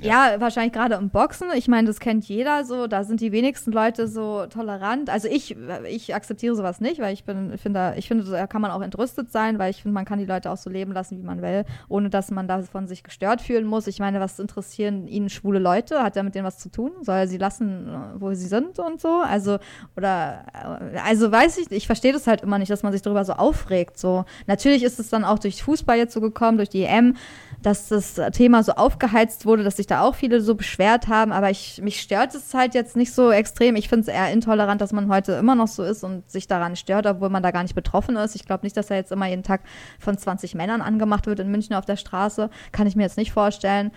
Ja. wahrscheinlich gerade im Boxen. Ich meine, das kennt jeder so. Da sind die wenigsten Leute so tolerant. Also ich, ich akzeptiere sowas nicht, weil ich bin, finde, ich finde, da kann man auch entrüstet sein, weil ich finde, man kann die Leute auch so leben lassen, wie man will, ohne dass man davon sich gestört fühlen muss. Ich meine, was interessieren ihn schwule Leute? Hat er mit denen was zu tun? Soll er sie lassen, wo sie sind und so? Also, oder, äh, also weiß ich, ich verstehe das halt immer nicht, dass man sich darüber so aufregt. So, natürlich ist es dann auch durch Fußball jetzt so gekommen, durch die EM, dass das Thema so aufgeheizt wurde, dass sich da auch viele so beschwert haben, aber ich, mich stört es halt jetzt nicht so extrem. Ich finde es eher intolerant, dass man heute immer noch so ist und sich daran stört, obwohl man da gar nicht betroffen ist. Ich glaube nicht, dass er jetzt immer jeden Tag von 20 Männern angemacht wird in München auf der Straße. Kann ich mir jetzt nicht vorstellen.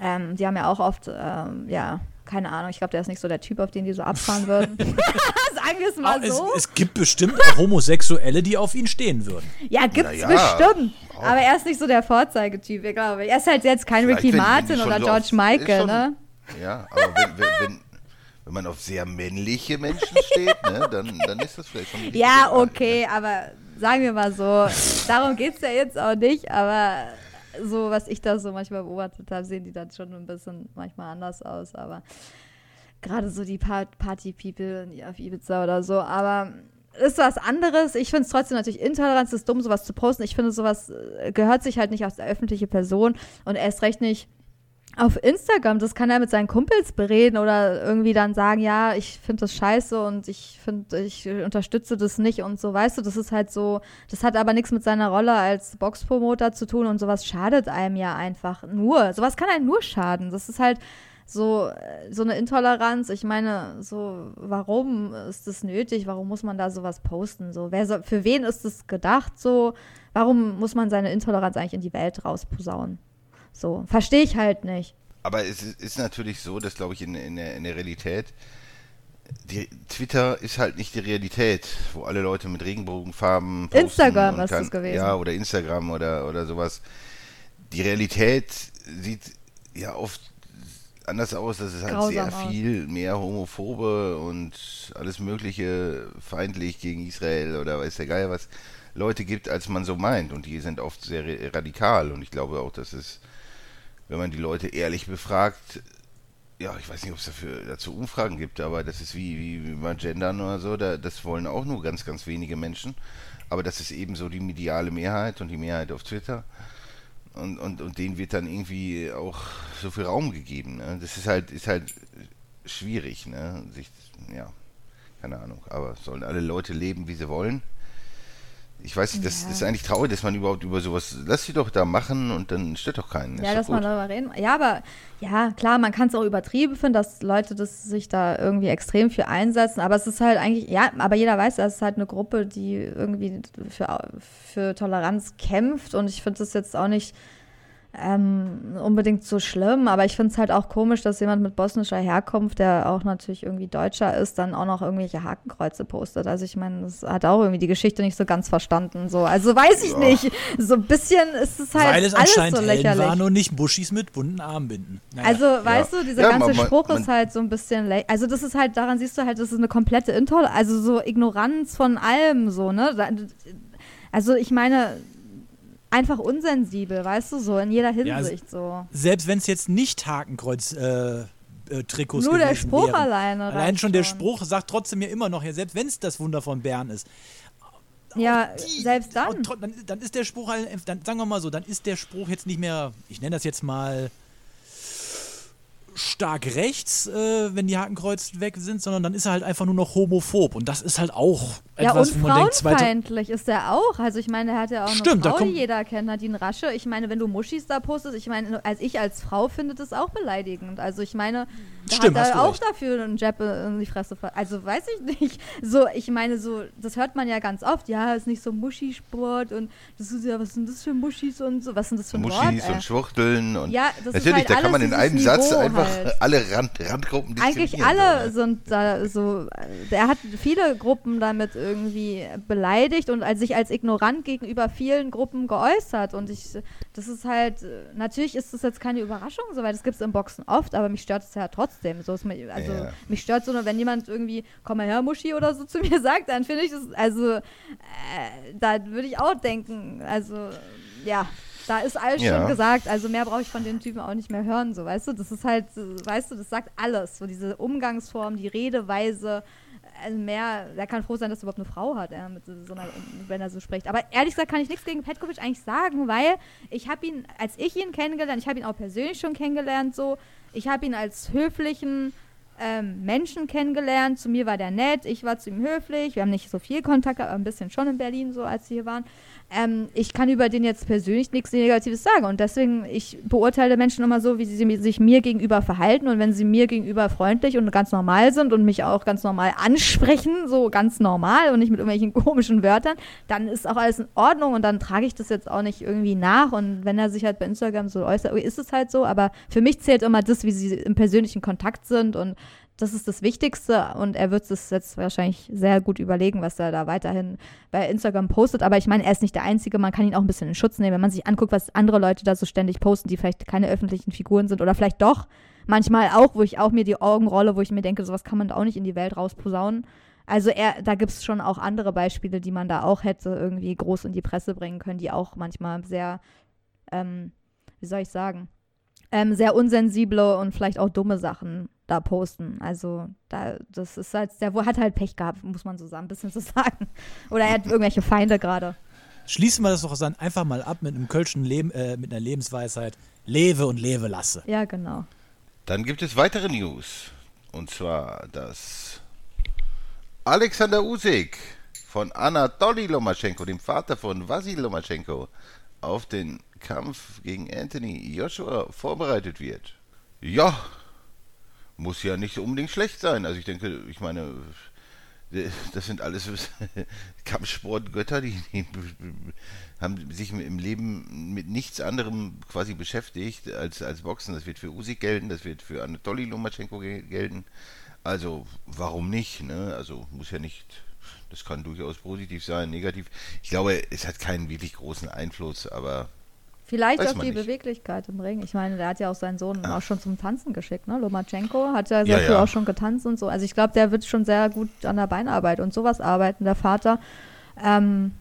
Ähm, die haben ja auch oft, ähm, ja, keine Ahnung, ich glaube, der ist nicht so der Typ, auf den die so abfahren würden. Sagen wir es mal
Aber es,
so.
es gibt bestimmt auch Homosexuelle, die auf ihn stehen würden.
Ja, gibt's
ja,
bestimmt.
auch.
Aber er ist nicht so der Vorzeigetyp, ich glaube. Er ist halt jetzt kein
Vielleicht,
Ricky
wenn- wenn
Martin
schon
oder
so
George Michael,
schon-
ne?
Ja, aber wenn, wenn, wenn, wenn man auf sehr männliche Menschen steht, ne, dann, dann ist das vielleicht schon
Ja, okay, aber sagen wir mal so, darum geht es ja jetzt auch nicht, aber so, was ich da so manchmal beobachtet habe, sehen die dann schon ein bisschen manchmal anders aus, aber gerade so die Pa- Party-People auf Ibiza oder so, aber ist was anderes. Ich finde es trotzdem natürlich intolerant, es ist dumm, sowas zu posten. Ich finde, sowas äh, gehört sich halt nicht als öffentliche Person und erst recht nicht auf Instagram, das kann er mit seinen Kumpels bereden oder irgendwie dann sagen, ja, ich finde das scheiße und ich finde, ich unterstütze das nicht und so, weißt du, das ist halt so, das hat aber nichts mit seiner Rolle als Boxpromoter zu tun und sowas schadet einem ja einfach nur. Sowas kann einem nur schaden. Das ist halt, so, äh, so eine Intoleranz. Ich meine, so, warum ist das nötig? Warum muss man da sowas posten? So, wer soll, für wen ist es gedacht? So, warum muss man seine Intoleranz eigentlich in die Welt rausposaunen? So, verstehe ich halt nicht.
Aber es ist natürlich so, dass, glaube ich, in, in, der, in der Realität, die, Twitter ist halt nicht die Realität, wo alle Leute mit Regenbogenfarben.
Instagram ist das gewesen.
Ja, oder Instagram oder, oder sowas. Die Realität sieht ja oft anders aus, dass es halt
Grausam
sehr
aus.
viel mehr Homophobe und alles mögliche feindlich gegen Israel oder weiß der Geier was Leute gibt, als man so meint. Und die sind oft sehr radikal. Und ich glaube auch, dass es, wenn man die Leute ehrlich befragt, ja, ich weiß nicht, ob es dafür dazu Umfragen gibt, aber das ist wie, wie, wie beim Gendern oder so, da, das wollen auch nur ganz, ganz wenige Menschen. Aber das ist eben so die mediale Mehrheit und die Mehrheit auf Twitter. Und, und, und denen wird dann irgendwie auch so viel Raum gegeben. Ne? Das ist halt, ist halt schwierig, ne? Sich, ja, keine Ahnung. Aber sollen alle Leute leben, wie sie wollen. Ich weiß nicht, das
Ja.
ist eigentlich traurig, dass man überhaupt über sowas. Lass sie doch da machen und dann stört doch keinen.
Ja, man
gut.
darüber reden. Ja, aber ja, klar, man kann es auch übertrieben finden, dass Leute das sich da irgendwie extrem für einsetzen. Aber es ist halt eigentlich, ja, aber jeder weiß, das ist halt eine Gruppe, die irgendwie für, für Toleranz kämpft. Und ich finde das jetzt auch nicht ähm, unbedingt so schlimm, aber ich finde es halt auch komisch, dass jemand mit bosnischer Herkunft, der auch natürlich irgendwie Deutscher ist, dann auch noch irgendwelche Hakenkreuze postet. Also ich meine, das hat auch irgendwie die Geschichte nicht so ganz verstanden. So, also weiß ich nicht. So ein bisschen ist es halt
Weil es
alles
anscheinend
so
Helden
lächerlich.
waren und nicht Buschis mit bunten Armbinden. Naja.
Also, weißt du, dieser
Ja,
ganze
man- man-
Spruch
man-
ist halt so ein bisschen, lä- also das ist halt, daran siehst du halt, das ist eine komplette Intoleranz, also so Ignoranz von allem, so, ne? Also ich meine, einfach unsensibel, weißt du, so in jeder
Ja, also-
Hinsicht, so.
Selbst wenn es jetzt nicht Hakenkreuz äh, äh, Trikots
Nur der Spruch
wären.
alleine.
Allein schon der Spruch sagt trotzdem mir immer noch, ja, selbst wenn es das Wunder von Bern ist.
Ja,
die-
selbst dann.
dann. Dann ist der Spruch, dann sagen wir mal so, dann ist der Spruch jetzt nicht mehr, ich nenne das jetzt mal stark rechts, äh, wenn die Hakenkreuz weg sind, sondern dann ist er halt einfach nur noch homophob. Und das ist halt auch
Ja,
etwas,
und
wo man denkt, zweite,
frauenfeindlich ist er auch. Also ich meine, er hat ja auch
Stimmt, da
eine Frau, die
kommt-
jeder kennt, Nadine Rasche. Ich meine, wenn du Muschis da postest, ich meine, als ich als Frau finde das auch beleidigend. Also ich meine, da
Stimmt,
hat er auch
recht.
dafür einen Jab in die Fresse. ver- Also weiß ich nicht. So, ich meine, so, das hört man ja ganz oft. Ja, ist nicht so Muschisport und das ist ja, was sind das für Muschis und so, was sind das für Wort?
Muschis
ey?
und Schwuchteln und
Ja, das ist
natürlich,
halt
da kann man in einem Satz
Niveau
einfach
halt.
Alle Rand, Randgruppen
Eigentlich alle
so, ne?
sind da so, er hat viele Gruppen damit irgendwie beleidigt und als sich als ignorant gegenüber vielen Gruppen geäußert und ich, das ist halt, äh, natürlich ist das jetzt keine Überraschung, soweit das gibt es im Boxen oft, aber mich stört es ja trotzdem, so mir, also
Ja.
mich stört so, nur, wenn jemand irgendwie, komm mal her, Muschi oder so zu mir sagt, dann finde ich das, also, äh, da würde ich auch denken, also, ja. Da ist alles
Ja.
schon gesagt, also mehr brauche ich von den Typen auch nicht mehr hören, so weißt du. Das ist halt, weißt du, das sagt alles. So diese Umgangsform, die Redeweise, also mehr, der kann froh sein, dass er überhaupt eine Frau hat, ja, mit so einer, wenn er so spricht. Aber ehrlich gesagt kann ich nichts gegen Petkovic eigentlich sagen, weil ich habe ihn, als ich ihn kennengelernt, ich habe ihn auch persönlich schon kennengelernt, so, ich habe ihn als höflichen ähm, Menschen kennengelernt. Zu mir war der nett, ich war zu ihm höflich. Wir haben nicht so viel Kontakt, aber ein bisschen schon in Berlin, so als wir hier waren. Ähm, ich kann über den jetzt persönlich nichts Negatives sagen. Und deswegen, ich beurteile Menschen immer so, wie sie sich mir gegenüber verhalten. Und wenn sie mir gegenüber freundlich und ganz normal sind und mich auch ganz normal ansprechen, so ganz normal und nicht mit irgendwelchen komischen Wörtern, dann ist auch alles in Ordnung und dann trage ich das jetzt auch nicht irgendwie nach. Und wenn er sich halt bei Instagram so äußert, ist es halt so. Aber für mich zählt immer das, wie sie im persönlichen Kontakt sind und das ist das Wichtigste und er wird es jetzt wahrscheinlich sehr gut überlegen, was er da weiterhin bei Instagram postet. Aber ich meine, er ist nicht der Einzige, man kann ihn auch ein bisschen in Schutz nehmen, wenn man sich anguckt, was andere Leute da so ständig posten, die vielleicht keine öffentlichen Figuren sind oder vielleicht doch manchmal auch, wo ich auch mir die Augen rolle, wo ich mir denke, sowas kann man da auch nicht in die Welt rausposaunen. Also er, da gibt es schon auch andere Beispiele, die man da auch hätte irgendwie groß in die Presse bringen können, die auch manchmal sehr, ähm, wie soll ich sagen, ähm, sehr unsensible und vielleicht auch dumme Sachen da posten. Also da, das ist halt, der hat halt Pech gehabt, muss man so sagen, ein bisschen so sagen. Oder er hat irgendwelche Feinde gerade.
Schließen wir das doch dann einfach mal ab mit einem kölschen Leben, äh, mit einer Lebensweisheit. Lebe und lebe lasse.
Ja, genau.
Dann gibt es weitere News. Und zwar, dass Alexander Usyk von Anatoly Lomaschenko, dem Vater von Vasil Lomaschenko, auf den Kampf gegen Anthony Joshua vorbereitet wird. Ja, muss ja nicht unbedingt schlecht sein. Also ich denke, ich meine, das sind alles Kampfsportgötter, die, die, haben sich im Leben mit nichts anderem quasi beschäftigt als, als Boxen. Das wird für Usyk gelten, das wird für Anatoly Lomachenko gelten. Also warum nicht? Ne? Also muss ja nicht, das kann durchaus positiv sein, negativ. Ich glaube, es hat keinen wirklich großen Einfluss, aber
Vielleicht Weiß auf die nicht. Beweglichkeit im Ring. Ich meine, der hat ja auch seinen Sohn Ach. auch schon zum Tanzen geschickt, ne? Lomachenko hat ja sehr ja, früh ja. auch schon getanzt und so. Also ich glaube, der wird schon sehr gut an der Beinarbeit und sowas arbeiten, der Vater. Ähm,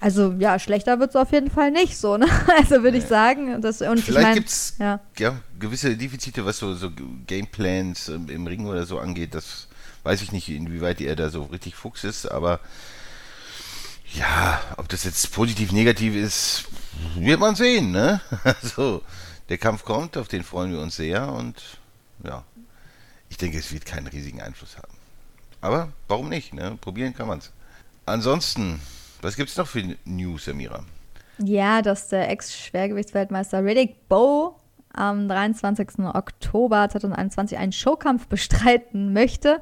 also ja, schlechter wird es auf jeden Fall nicht so, ne? Also würde ich sagen. Das, und
Vielleicht ich mein, gibt es ja. ja. gewisse Defizite, was so, so Gameplans im, im Ring oder so angeht. Das weiß ich nicht, inwieweit er da so richtig Fuchs ist, aber ja, ob das jetzt positiv, negativ ist, wird man sehen, ne? Also, der Kampf kommt, auf den freuen wir uns sehr und ja, ich denke, es wird keinen riesigen Einfluss haben. Aber warum nicht, ne? Probieren kann man es. Ansonsten, was gibt es noch für News, Amira?
Ja, dass der Ex-Schwergewichtsweltmeister Riddick Bowe am 23. Oktober 2021 einen Showkampf bestreiten möchte.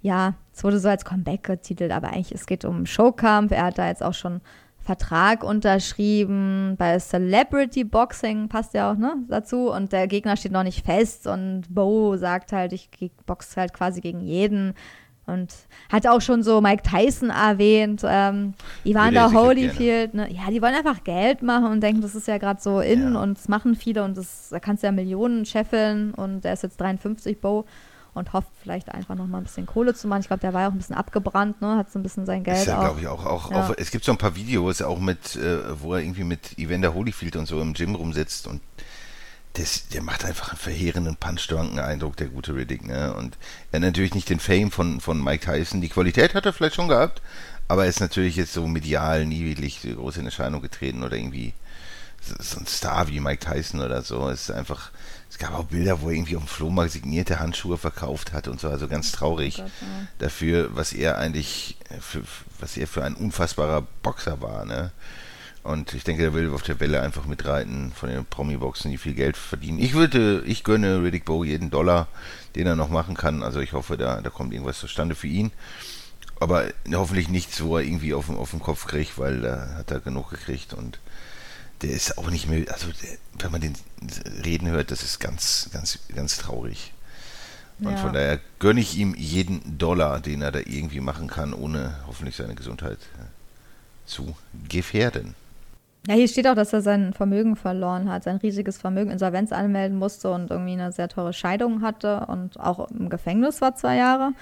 Ja, es wurde so als Comeback getitelt, aber eigentlich es geht um einen Showkampf. Er hat da jetzt auch schon Vertrag unterschrieben. Bei Celebrity Boxing passt ja auch ne, dazu. Und der Gegner steht noch nicht fest. Und Bo sagt halt, ich boxe halt quasi gegen jeden. Und hat auch schon so Mike Tyson erwähnt, ähm, Evander Holyfield. Ne? Ja, die wollen einfach Geld machen und denken, das ist ja gerade so in ja. und das machen viele und das, da kannst du ja Millionen scheffeln und der ist jetzt 53, Bo und hofft vielleicht einfach noch mal ein bisschen Kohle zu machen. Ich glaube, der war ja auch ein bisschen abgebrannt, ne? hat so ein bisschen sein Geld. Ist
ja, glaube ich, auch. auch, ja. auch es gibt so ein paar Videos, auch mit, äh, wo er irgendwie mit Evander Holyfield und so im Gym rumsitzt und das, der macht einfach einen verheerenden Punch-Eindruck, der gute Riddick. Ne? Und er hat natürlich nicht den Fame von, von Mike Tyson. Die Qualität hat er vielleicht schon gehabt, aber er ist natürlich jetzt so medial nie wirklich groß in Erscheinung getreten oder irgendwie so ein Star wie Mike Tyson oder so. Es ist einfach es gab auch Bilder, wo er irgendwie auf dem Flohmarkt signierte Handschuhe verkauft hat und so, also ganz traurig oh Gott, ja. dafür, was er eigentlich, für, was er für ein unfassbarer Boxer war, ne? Und ich denke, er will auf der Welle einfach mitreiten von den Promi-Boxen, die viel Geld verdienen. Ich würde, ich gönne Riddick Bowe jeden Dollar, den er noch machen kann. Also ich hoffe, da, da kommt irgendwas zustande für ihn. Aber hoffentlich nichts, wo er irgendwie auf, auf den Kopf kriegt, weil da hat er genug gekriegt und der ist auch nicht mehr, also der, wenn man den reden hört, das ist ganz, ganz, ganz traurig. Und ja. von daher gönne ich ihm jeden Dollar, den er da irgendwie machen kann, ohne hoffentlich seine Gesundheit äh, zu gefährden.
Ja, hier steht auch, dass er sein Vermögen verloren hat, sein riesiges Vermögen Insolvenz anmelden musste und irgendwie eine sehr teure Scheidung hatte und auch im Gefängnis war zwei Jahre.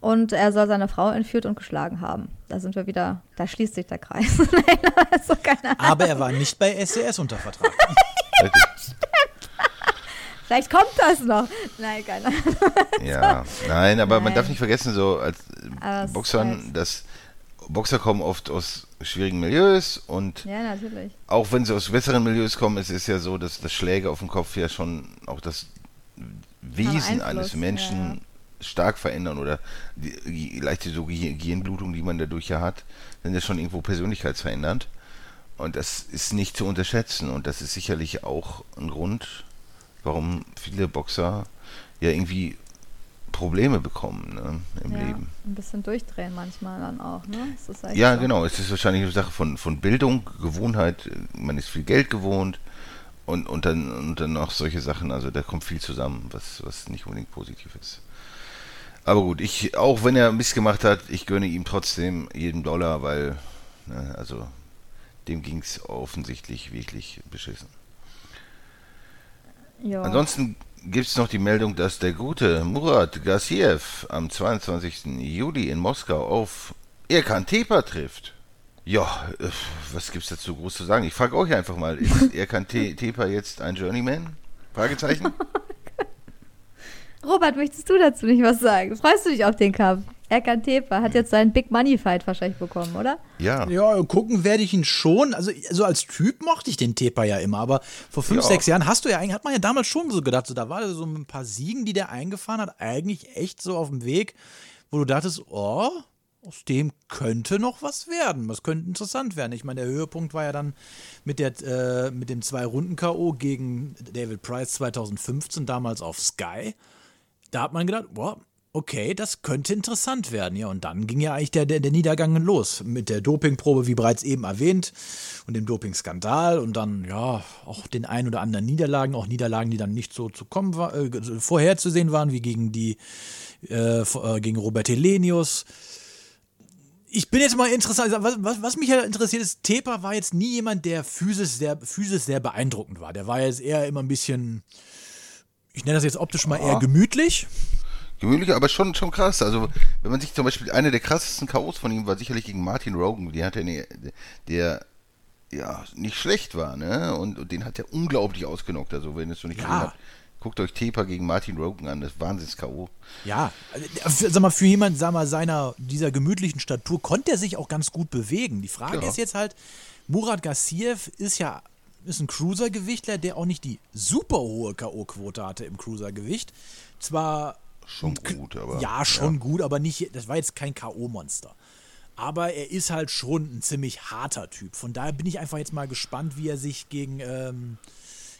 Und er soll seine Frau entführt und geschlagen haben. Da sind wir wieder, da schließt sich der Kreis.
so Aber er war nicht bei SES unter Vertrag.
Vielleicht kommt das noch. Nein, keiner.
ja, nein, aber nein. man darf nicht vergessen, so als aber Boxern, dass Boxer kommen oft aus schwierigen Milieus und
ja,
auch wenn sie aus besseren Milieus kommen, es ist ja so, dass das Schläge auf dem Kopf ja schon auch das Wesen eines Menschen ja stark verändern oder die, die leichte so Gehirnblutung, die man dadurch ja hat, sind ja schon irgendwo persönlichkeitsverändernd. Und das ist nicht zu unterschätzen und das ist sicherlich auch ein Grund, warum viele Boxer ja irgendwie Probleme bekommen ne, im ja, Leben.
Ein bisschen durchdrehen manchmal dann auch, ne?
ja, so. genau. Es ist wahrscheinlich eine Sache von, von Bildung, Gewohnheit. Man ist viel Geld gewohnt und, und, dann, und dann auch solche Sachen. Also da kommt viel zusammen, was, was nicht unbedingt positiv ist. Aber gut, ich, auch wenn er Mist gemacht hat, ich gönne ihm trotzdem jeden Dollar, weil, ne, also, dem ging es offensichtlich wirklich beschissen. Jo. Ansonsten gibt es noch die Meldung, dass der gute Murat Gassiev am 22. Juli in Moskau auf Erkan Tepa trifft. Ja, äh, was gibt's dazu groß zu sagen? Ich frage euch einfach mal, ist Erkan Tepa jetzt ein Journeyman? Fragezeichen?
Robert, möchtest du dazu nicht was sagen? Freust du dich auf den Kampf? Erkan Tepa hat jetzt seinen Big Money Fight wahrscheinlich bekommen, oder?
Ja. Ja, gucken werde ich ihn schon. Also so als Typ mochte ich den Tepa ja immer, aber vor fünf, ja. sechs Jahren hast du ja eigentlich, hat man ja damals schon so gedacht, so, da war so ein paar Siegen, die der eingefahren hat, eigentlich echt so auf dem Weg, wo du dachtest, oh, aus dem könnte noch was werden. Das könnte interessant werden. Ich meine, der Höhepunkt war ja dann mit, der, äh, mit dem Zwei-Runden-K.O. gegen David Price 2015, damals auf Sky. Da hat man gedacht, boah, okay, das könnte interessant werden. Ja, und dann ging ja eigentlich der, der, der Niedergang los mit der Dopingprobe, wie bereits eben erwähnt, und dem Dopingskandal und dann, ja, auch den ein oder anderen Niederlagen, auch Niederlagen, die dann nicht so zu kommen war, äh, vorherzusehen waren, wie gegen die, äh, äh gegen Robert Helenius. Ich bin jetzt mal interessant, was, was, was mich ja interessiert ist, Tepa war jetzt nie jemand, der physisch sehr, physisch sehr beeindruckend war. Der war jetzt eher immer ein bisschen, ich nenne das jetzt optisch mal eher gemütlich.
Gemütlich, aber schon, schon krass. Also, wenn man sich zum Beispiel, eine der krassesten K.O.s von ihm war sicherlich gegen Martin Rogan, die hat eine, der ja nicht schlecht war, ne? Und, und den hat er unglaublich ausgenockt. Also, wenn es so nicht ja. habt, guckt euch Tepa gegen Martin Rogan an, das Wahnsinns-K.O.
Ja, also, sag mal, für jemanden, sag mal, seiner, dieser gemütlichen Statur konnte er sich auch ganz gut bewegen. Die Frage ja. ist jetzt halt, Murat Gassiev ist ja ist ein Cruisergewichtler, der auch nicht die super hohe K.O.-Quote hatte im Cruisergewicht. Zwar
schon gut, aber.
Ja, schon ja. gut, aber nicht. Das war jetzt kein K.O.-Monster. Aber er ist halt schon ein ziemlich harter Typ. Von daher bin ich einfach jetzt mal gespannt, wie er sich gegen, ähm,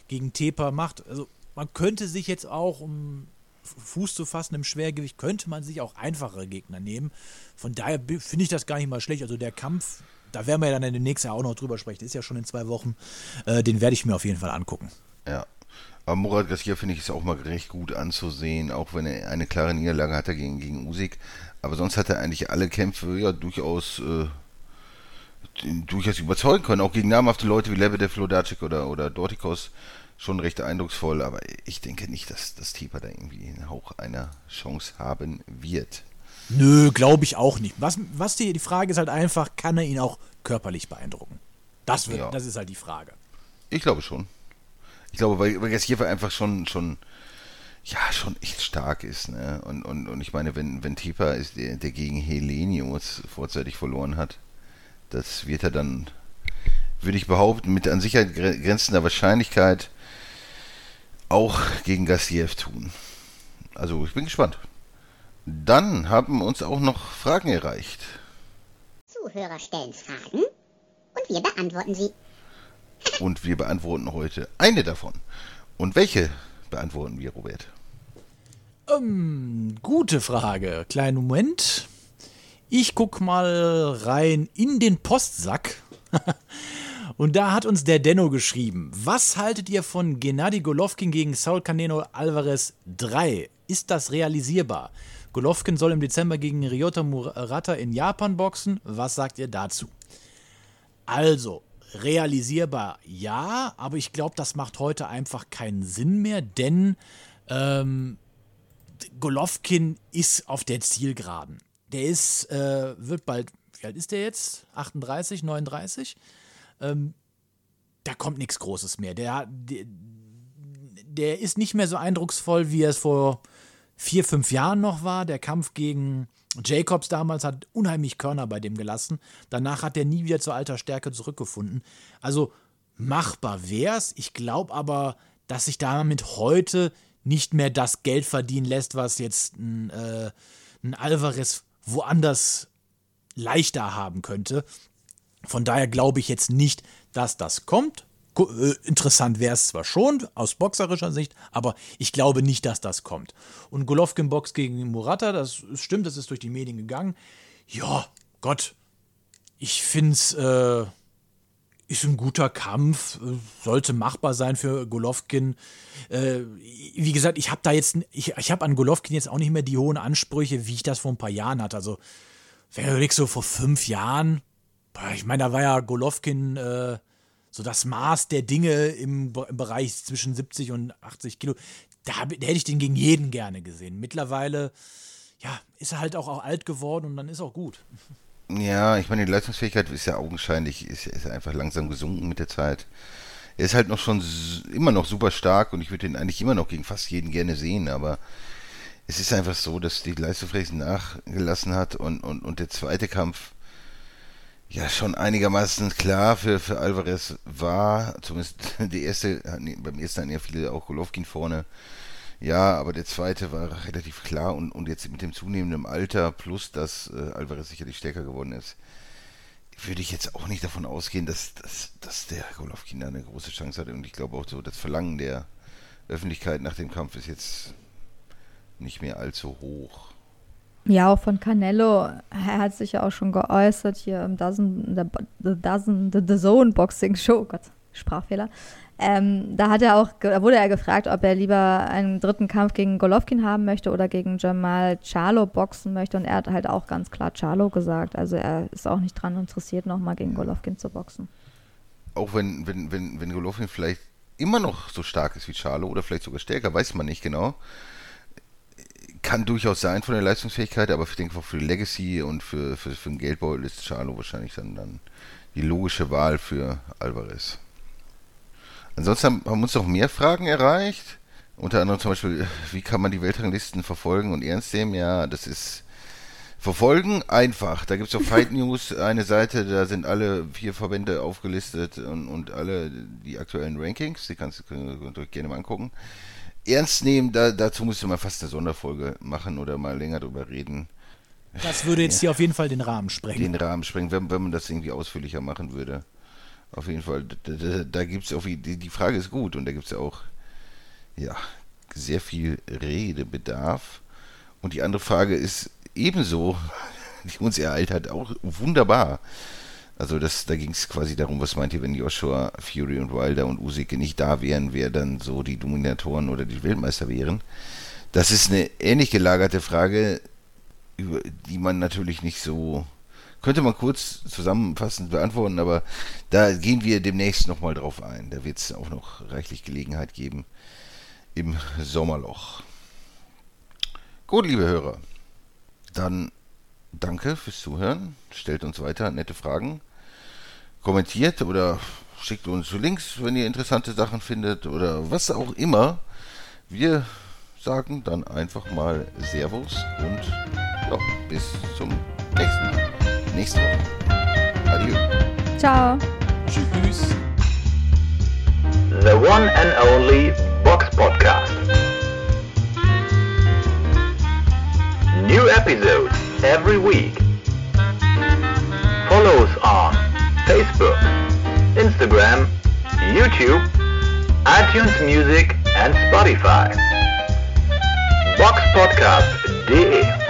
gegen Tepa macht. Also, man könnte sich jetzt auch, um Fuß zu fassen im Schwergewicht, könnte man sich auch einfache Gegner nehmen. Von daher finde ich das gar nicht mal schlecht. Also, der Kampf, da werden wir ja dann in dem nächsten Jahr auch noch drüber sprechen, ist ja schon in zwei Wochen. Äh, den werde ich mir auf jeden Fall angucken.
Ja, aber Murat Garcia finde ich ist auch mal recht gut anzusehen, auch wenn er eine klare Niederlage hatte gegen, gegen Usyk. Aber sonst hat er eigentlich alle Kämpfe ja durchaus, äh, durchaus überzeugen können. Auch gegen namhafte Leute wie Lebedev, Lodacic oder, oder Dortikos schon recht eindrucksvoll. Aber ich denke nicht, dass das Tipa da irgendwie einen Hauch einer Chance haben wird.
Nö, glaube ich auch nicht. Was, was die, die Frage ist halt einfach, kann er ihn auch körperlich beeindrucken? Das, wird, ja. das ist halt die Frage.
Ich glaube schon. Ich glaube, weil, weil Gassier einfach schon, schon, ja, schon echt stark ist. Ne? Und, und, und ich meine, wenn, wenn Tepa ist, der, der gegen Helenius vorzeitig verloren hat, das wird er dann, würde ich behaupten, mit an Sicherheit grenzender Wahrscheinlichkeit auch gegen Gassiev tun. Also ich bin gespannt. Dann haben uns auch noch Fragen erreicht.
Zuhörer stellen Fragen und wir beantworten sie.
Und wir beantworten heute eine davon. Und welche beantworten wir, Robert?
Ähm, gute Frage. Kleinen Moment. Ich guck mal rein in den Postsack. Und da hat uns der Denno geschrieben. Was haltet ihr von Gennady Golovkin gegen Saul Canelo Alvarez 3? Ist das realisierbar? Golovkin soll im Dezember gegen Ryota Murata in Japan boxen. Was sagt ihr dazu? Also, realisierbar ja, aber ich glaube, das macht heute einfach keinen Sinn mehr, denn ähm, Golovkin ist auf der Zielgeraden. Der ist, äh, wird bald, wie alt ist der jetzt? 38, 39? Ähm, da kommt nichts Großes mehr. Der, der, der ist nicht mehr so eindrucksvoll, wie er es vor vier, fünf Jahren noch war. Der Kampf gegen Jacobs damals hat unheimlich Körner bei dem gelassen. Danach hat er nie wieder zur alter Stärke zurückgefunden. Also machbar wär's. Ich glaube aber, dass sich damit heute nicht mehr das Geld verdienen lässt, was jetzt ein, äh, ein Alvarez woanders leichter haben könnte. Von daher glaube ich jetzt nicht, dass das kommt. Äh, interessant wäre es zwar schon aus boxerischer Sicht, aber ich glaube nicht, dass das kommt. Und Golovkin Box gegen Murata, das stimmt, das ist durch die Medien gegangen. Ja, Gott, ich finde es äh, ist ein guter Kampf, sollte machbar sein für Golovkin. Äh, wie gesagt, ich habe da jetzt, ich, ich habe an Golovkin jetzt auch nicht mehr die hohen Ansprüche, wie ich das vor ein paar Jahren hatte. Also, wenn du so vor fünf Jahren, ich meine, da war ja Golovkin äh, so das Maß der Dinge im, im Bereich zwischen 70 und 80 Kilo, da, da, hätte ich den gegen jeden gerne gesehen. Mittlerweile, ja, ist er halt auch, auch alt geworden und dann ist auch gut.
Ja, ich meine, die Leistungsfähigkeit ist ja augenscheinlich, ist, ist einfach langsam gesunken mit der Zeit. Er ist halt noch schon immer noch super stark und ich würde ihn eigentlich immer noch gegen fast jeden gerne sehen, aber es ist einfach so, dass die Leistungsfähigkeit nachgelassen hat und, und, und der zweite Kampf ja schon einigermaßen klar für, für Alvarez war. Zumindest die erste, beim ersten hatten ja viele auch Golovkin vorne. Ja, aber der zweite war relativ klar und, und jetzt mit dem zunehmenden Alter plus, dass äh, Alvarez sicherlich stärker geworden ist, würde ich jetzt auch nicht davon ausgehen, dass, dass, dass der Golovkin da eine große Chance hat. Und ich glaube auch so, das Verlangen der Öffentlichkeit nach dem Kampf ist jetzt nicht mehr allzu hoch.
Ja, auch von Canelo. Er hat sich ja auch schon geäußert hier im Dozen, the, the Dozen, the, the Zone Boxing Show. Gott, Sprachfehler. Ähm, da hat er auch, da wurde er gefragt, ob er lieber einen dritten Kampf gegen Golovkin haben möchte oder gegen Jamal Charlo boxen möchte. Und er hat halt auch ganz klar Charlo gesagt. Also er ist auch nicht dran interessiert, nochmal gegen Golovkin zu boxen.
Auch wenn, wenn, wenn, wenn Golovkin vielleicht immer noch so stark ist wie Charlo oder vielleicht sogar stärker, weiß man nicht genau. Kann durchaus sein von der Leistungsfähigkeit, aber ich denke auch für die Legacy und für, für, für den Geldbeutel ist Charlo wahrscheinlich dann, dann die logische Wahl für Alvarez. Ansonsten haben, haben uns noch mehr Fragen erreicht. Unter anderem zum Beispiel, wie kann man die Weltranglisten verfolgen und ernst nehmen? Ja, das ist verfolgen einfach. Da gibt es auf Fight News eine Seite, da sind alle vier Verbände aufgelistet und, und alle die aktuellen Rankings. Die kannst du gerne mal angucken. Ernst nehmen, da, dazu müsste man fast eine Sonderfolge machen oder mal länger drüber reden.
Das würde jetzt hier auf jeden Fall den Rahmen sprengen.
Den Rahmen sprengen, wenn, wenn man das irgendwie ausführlicher machen würde. Auf jeden Fall, da, da, da gibt es auch, die, die Frage ist gut und da gibt es ja auch, ja, sehr viel Redebedarf. Und die andere Frage ist ebenso, die uns ereilt hat, auch wunderbar. Also das, da ging es quasi darum, was meint ihr, wenn Joshua, Fury und Wilder und Usyk nicht da wären, wer dann so die Dominatoren oder die Weltmeister wären. Das ist eine ähnlich gelagerte Frage, über die man natürlich nicht so könnte man kurz zusammenfassend beantworten, aber da gehen wir demnächst nochmal drauf ein. Da wird es auch noch reichlich Gelegenheit geben im Sommerloch. Gut, liebe Hörer, dann danke fürs Zuhören. Stellt uns weiter nette Fragen. Kommentiert oder schickt uns Links, wenn ihr interessante Sachen findet oder was auch immer. Wir sagen dann einfach mal Servus und ja, bis zum nächsten Mal nächste Woche. Adieu.
Ciao.
Tschüss.
The one and only Box Podcast. New episodes every week. Follow us on Facebook, Instagram, YouTube, iTunes Music and Spotify. Boxpodcast.de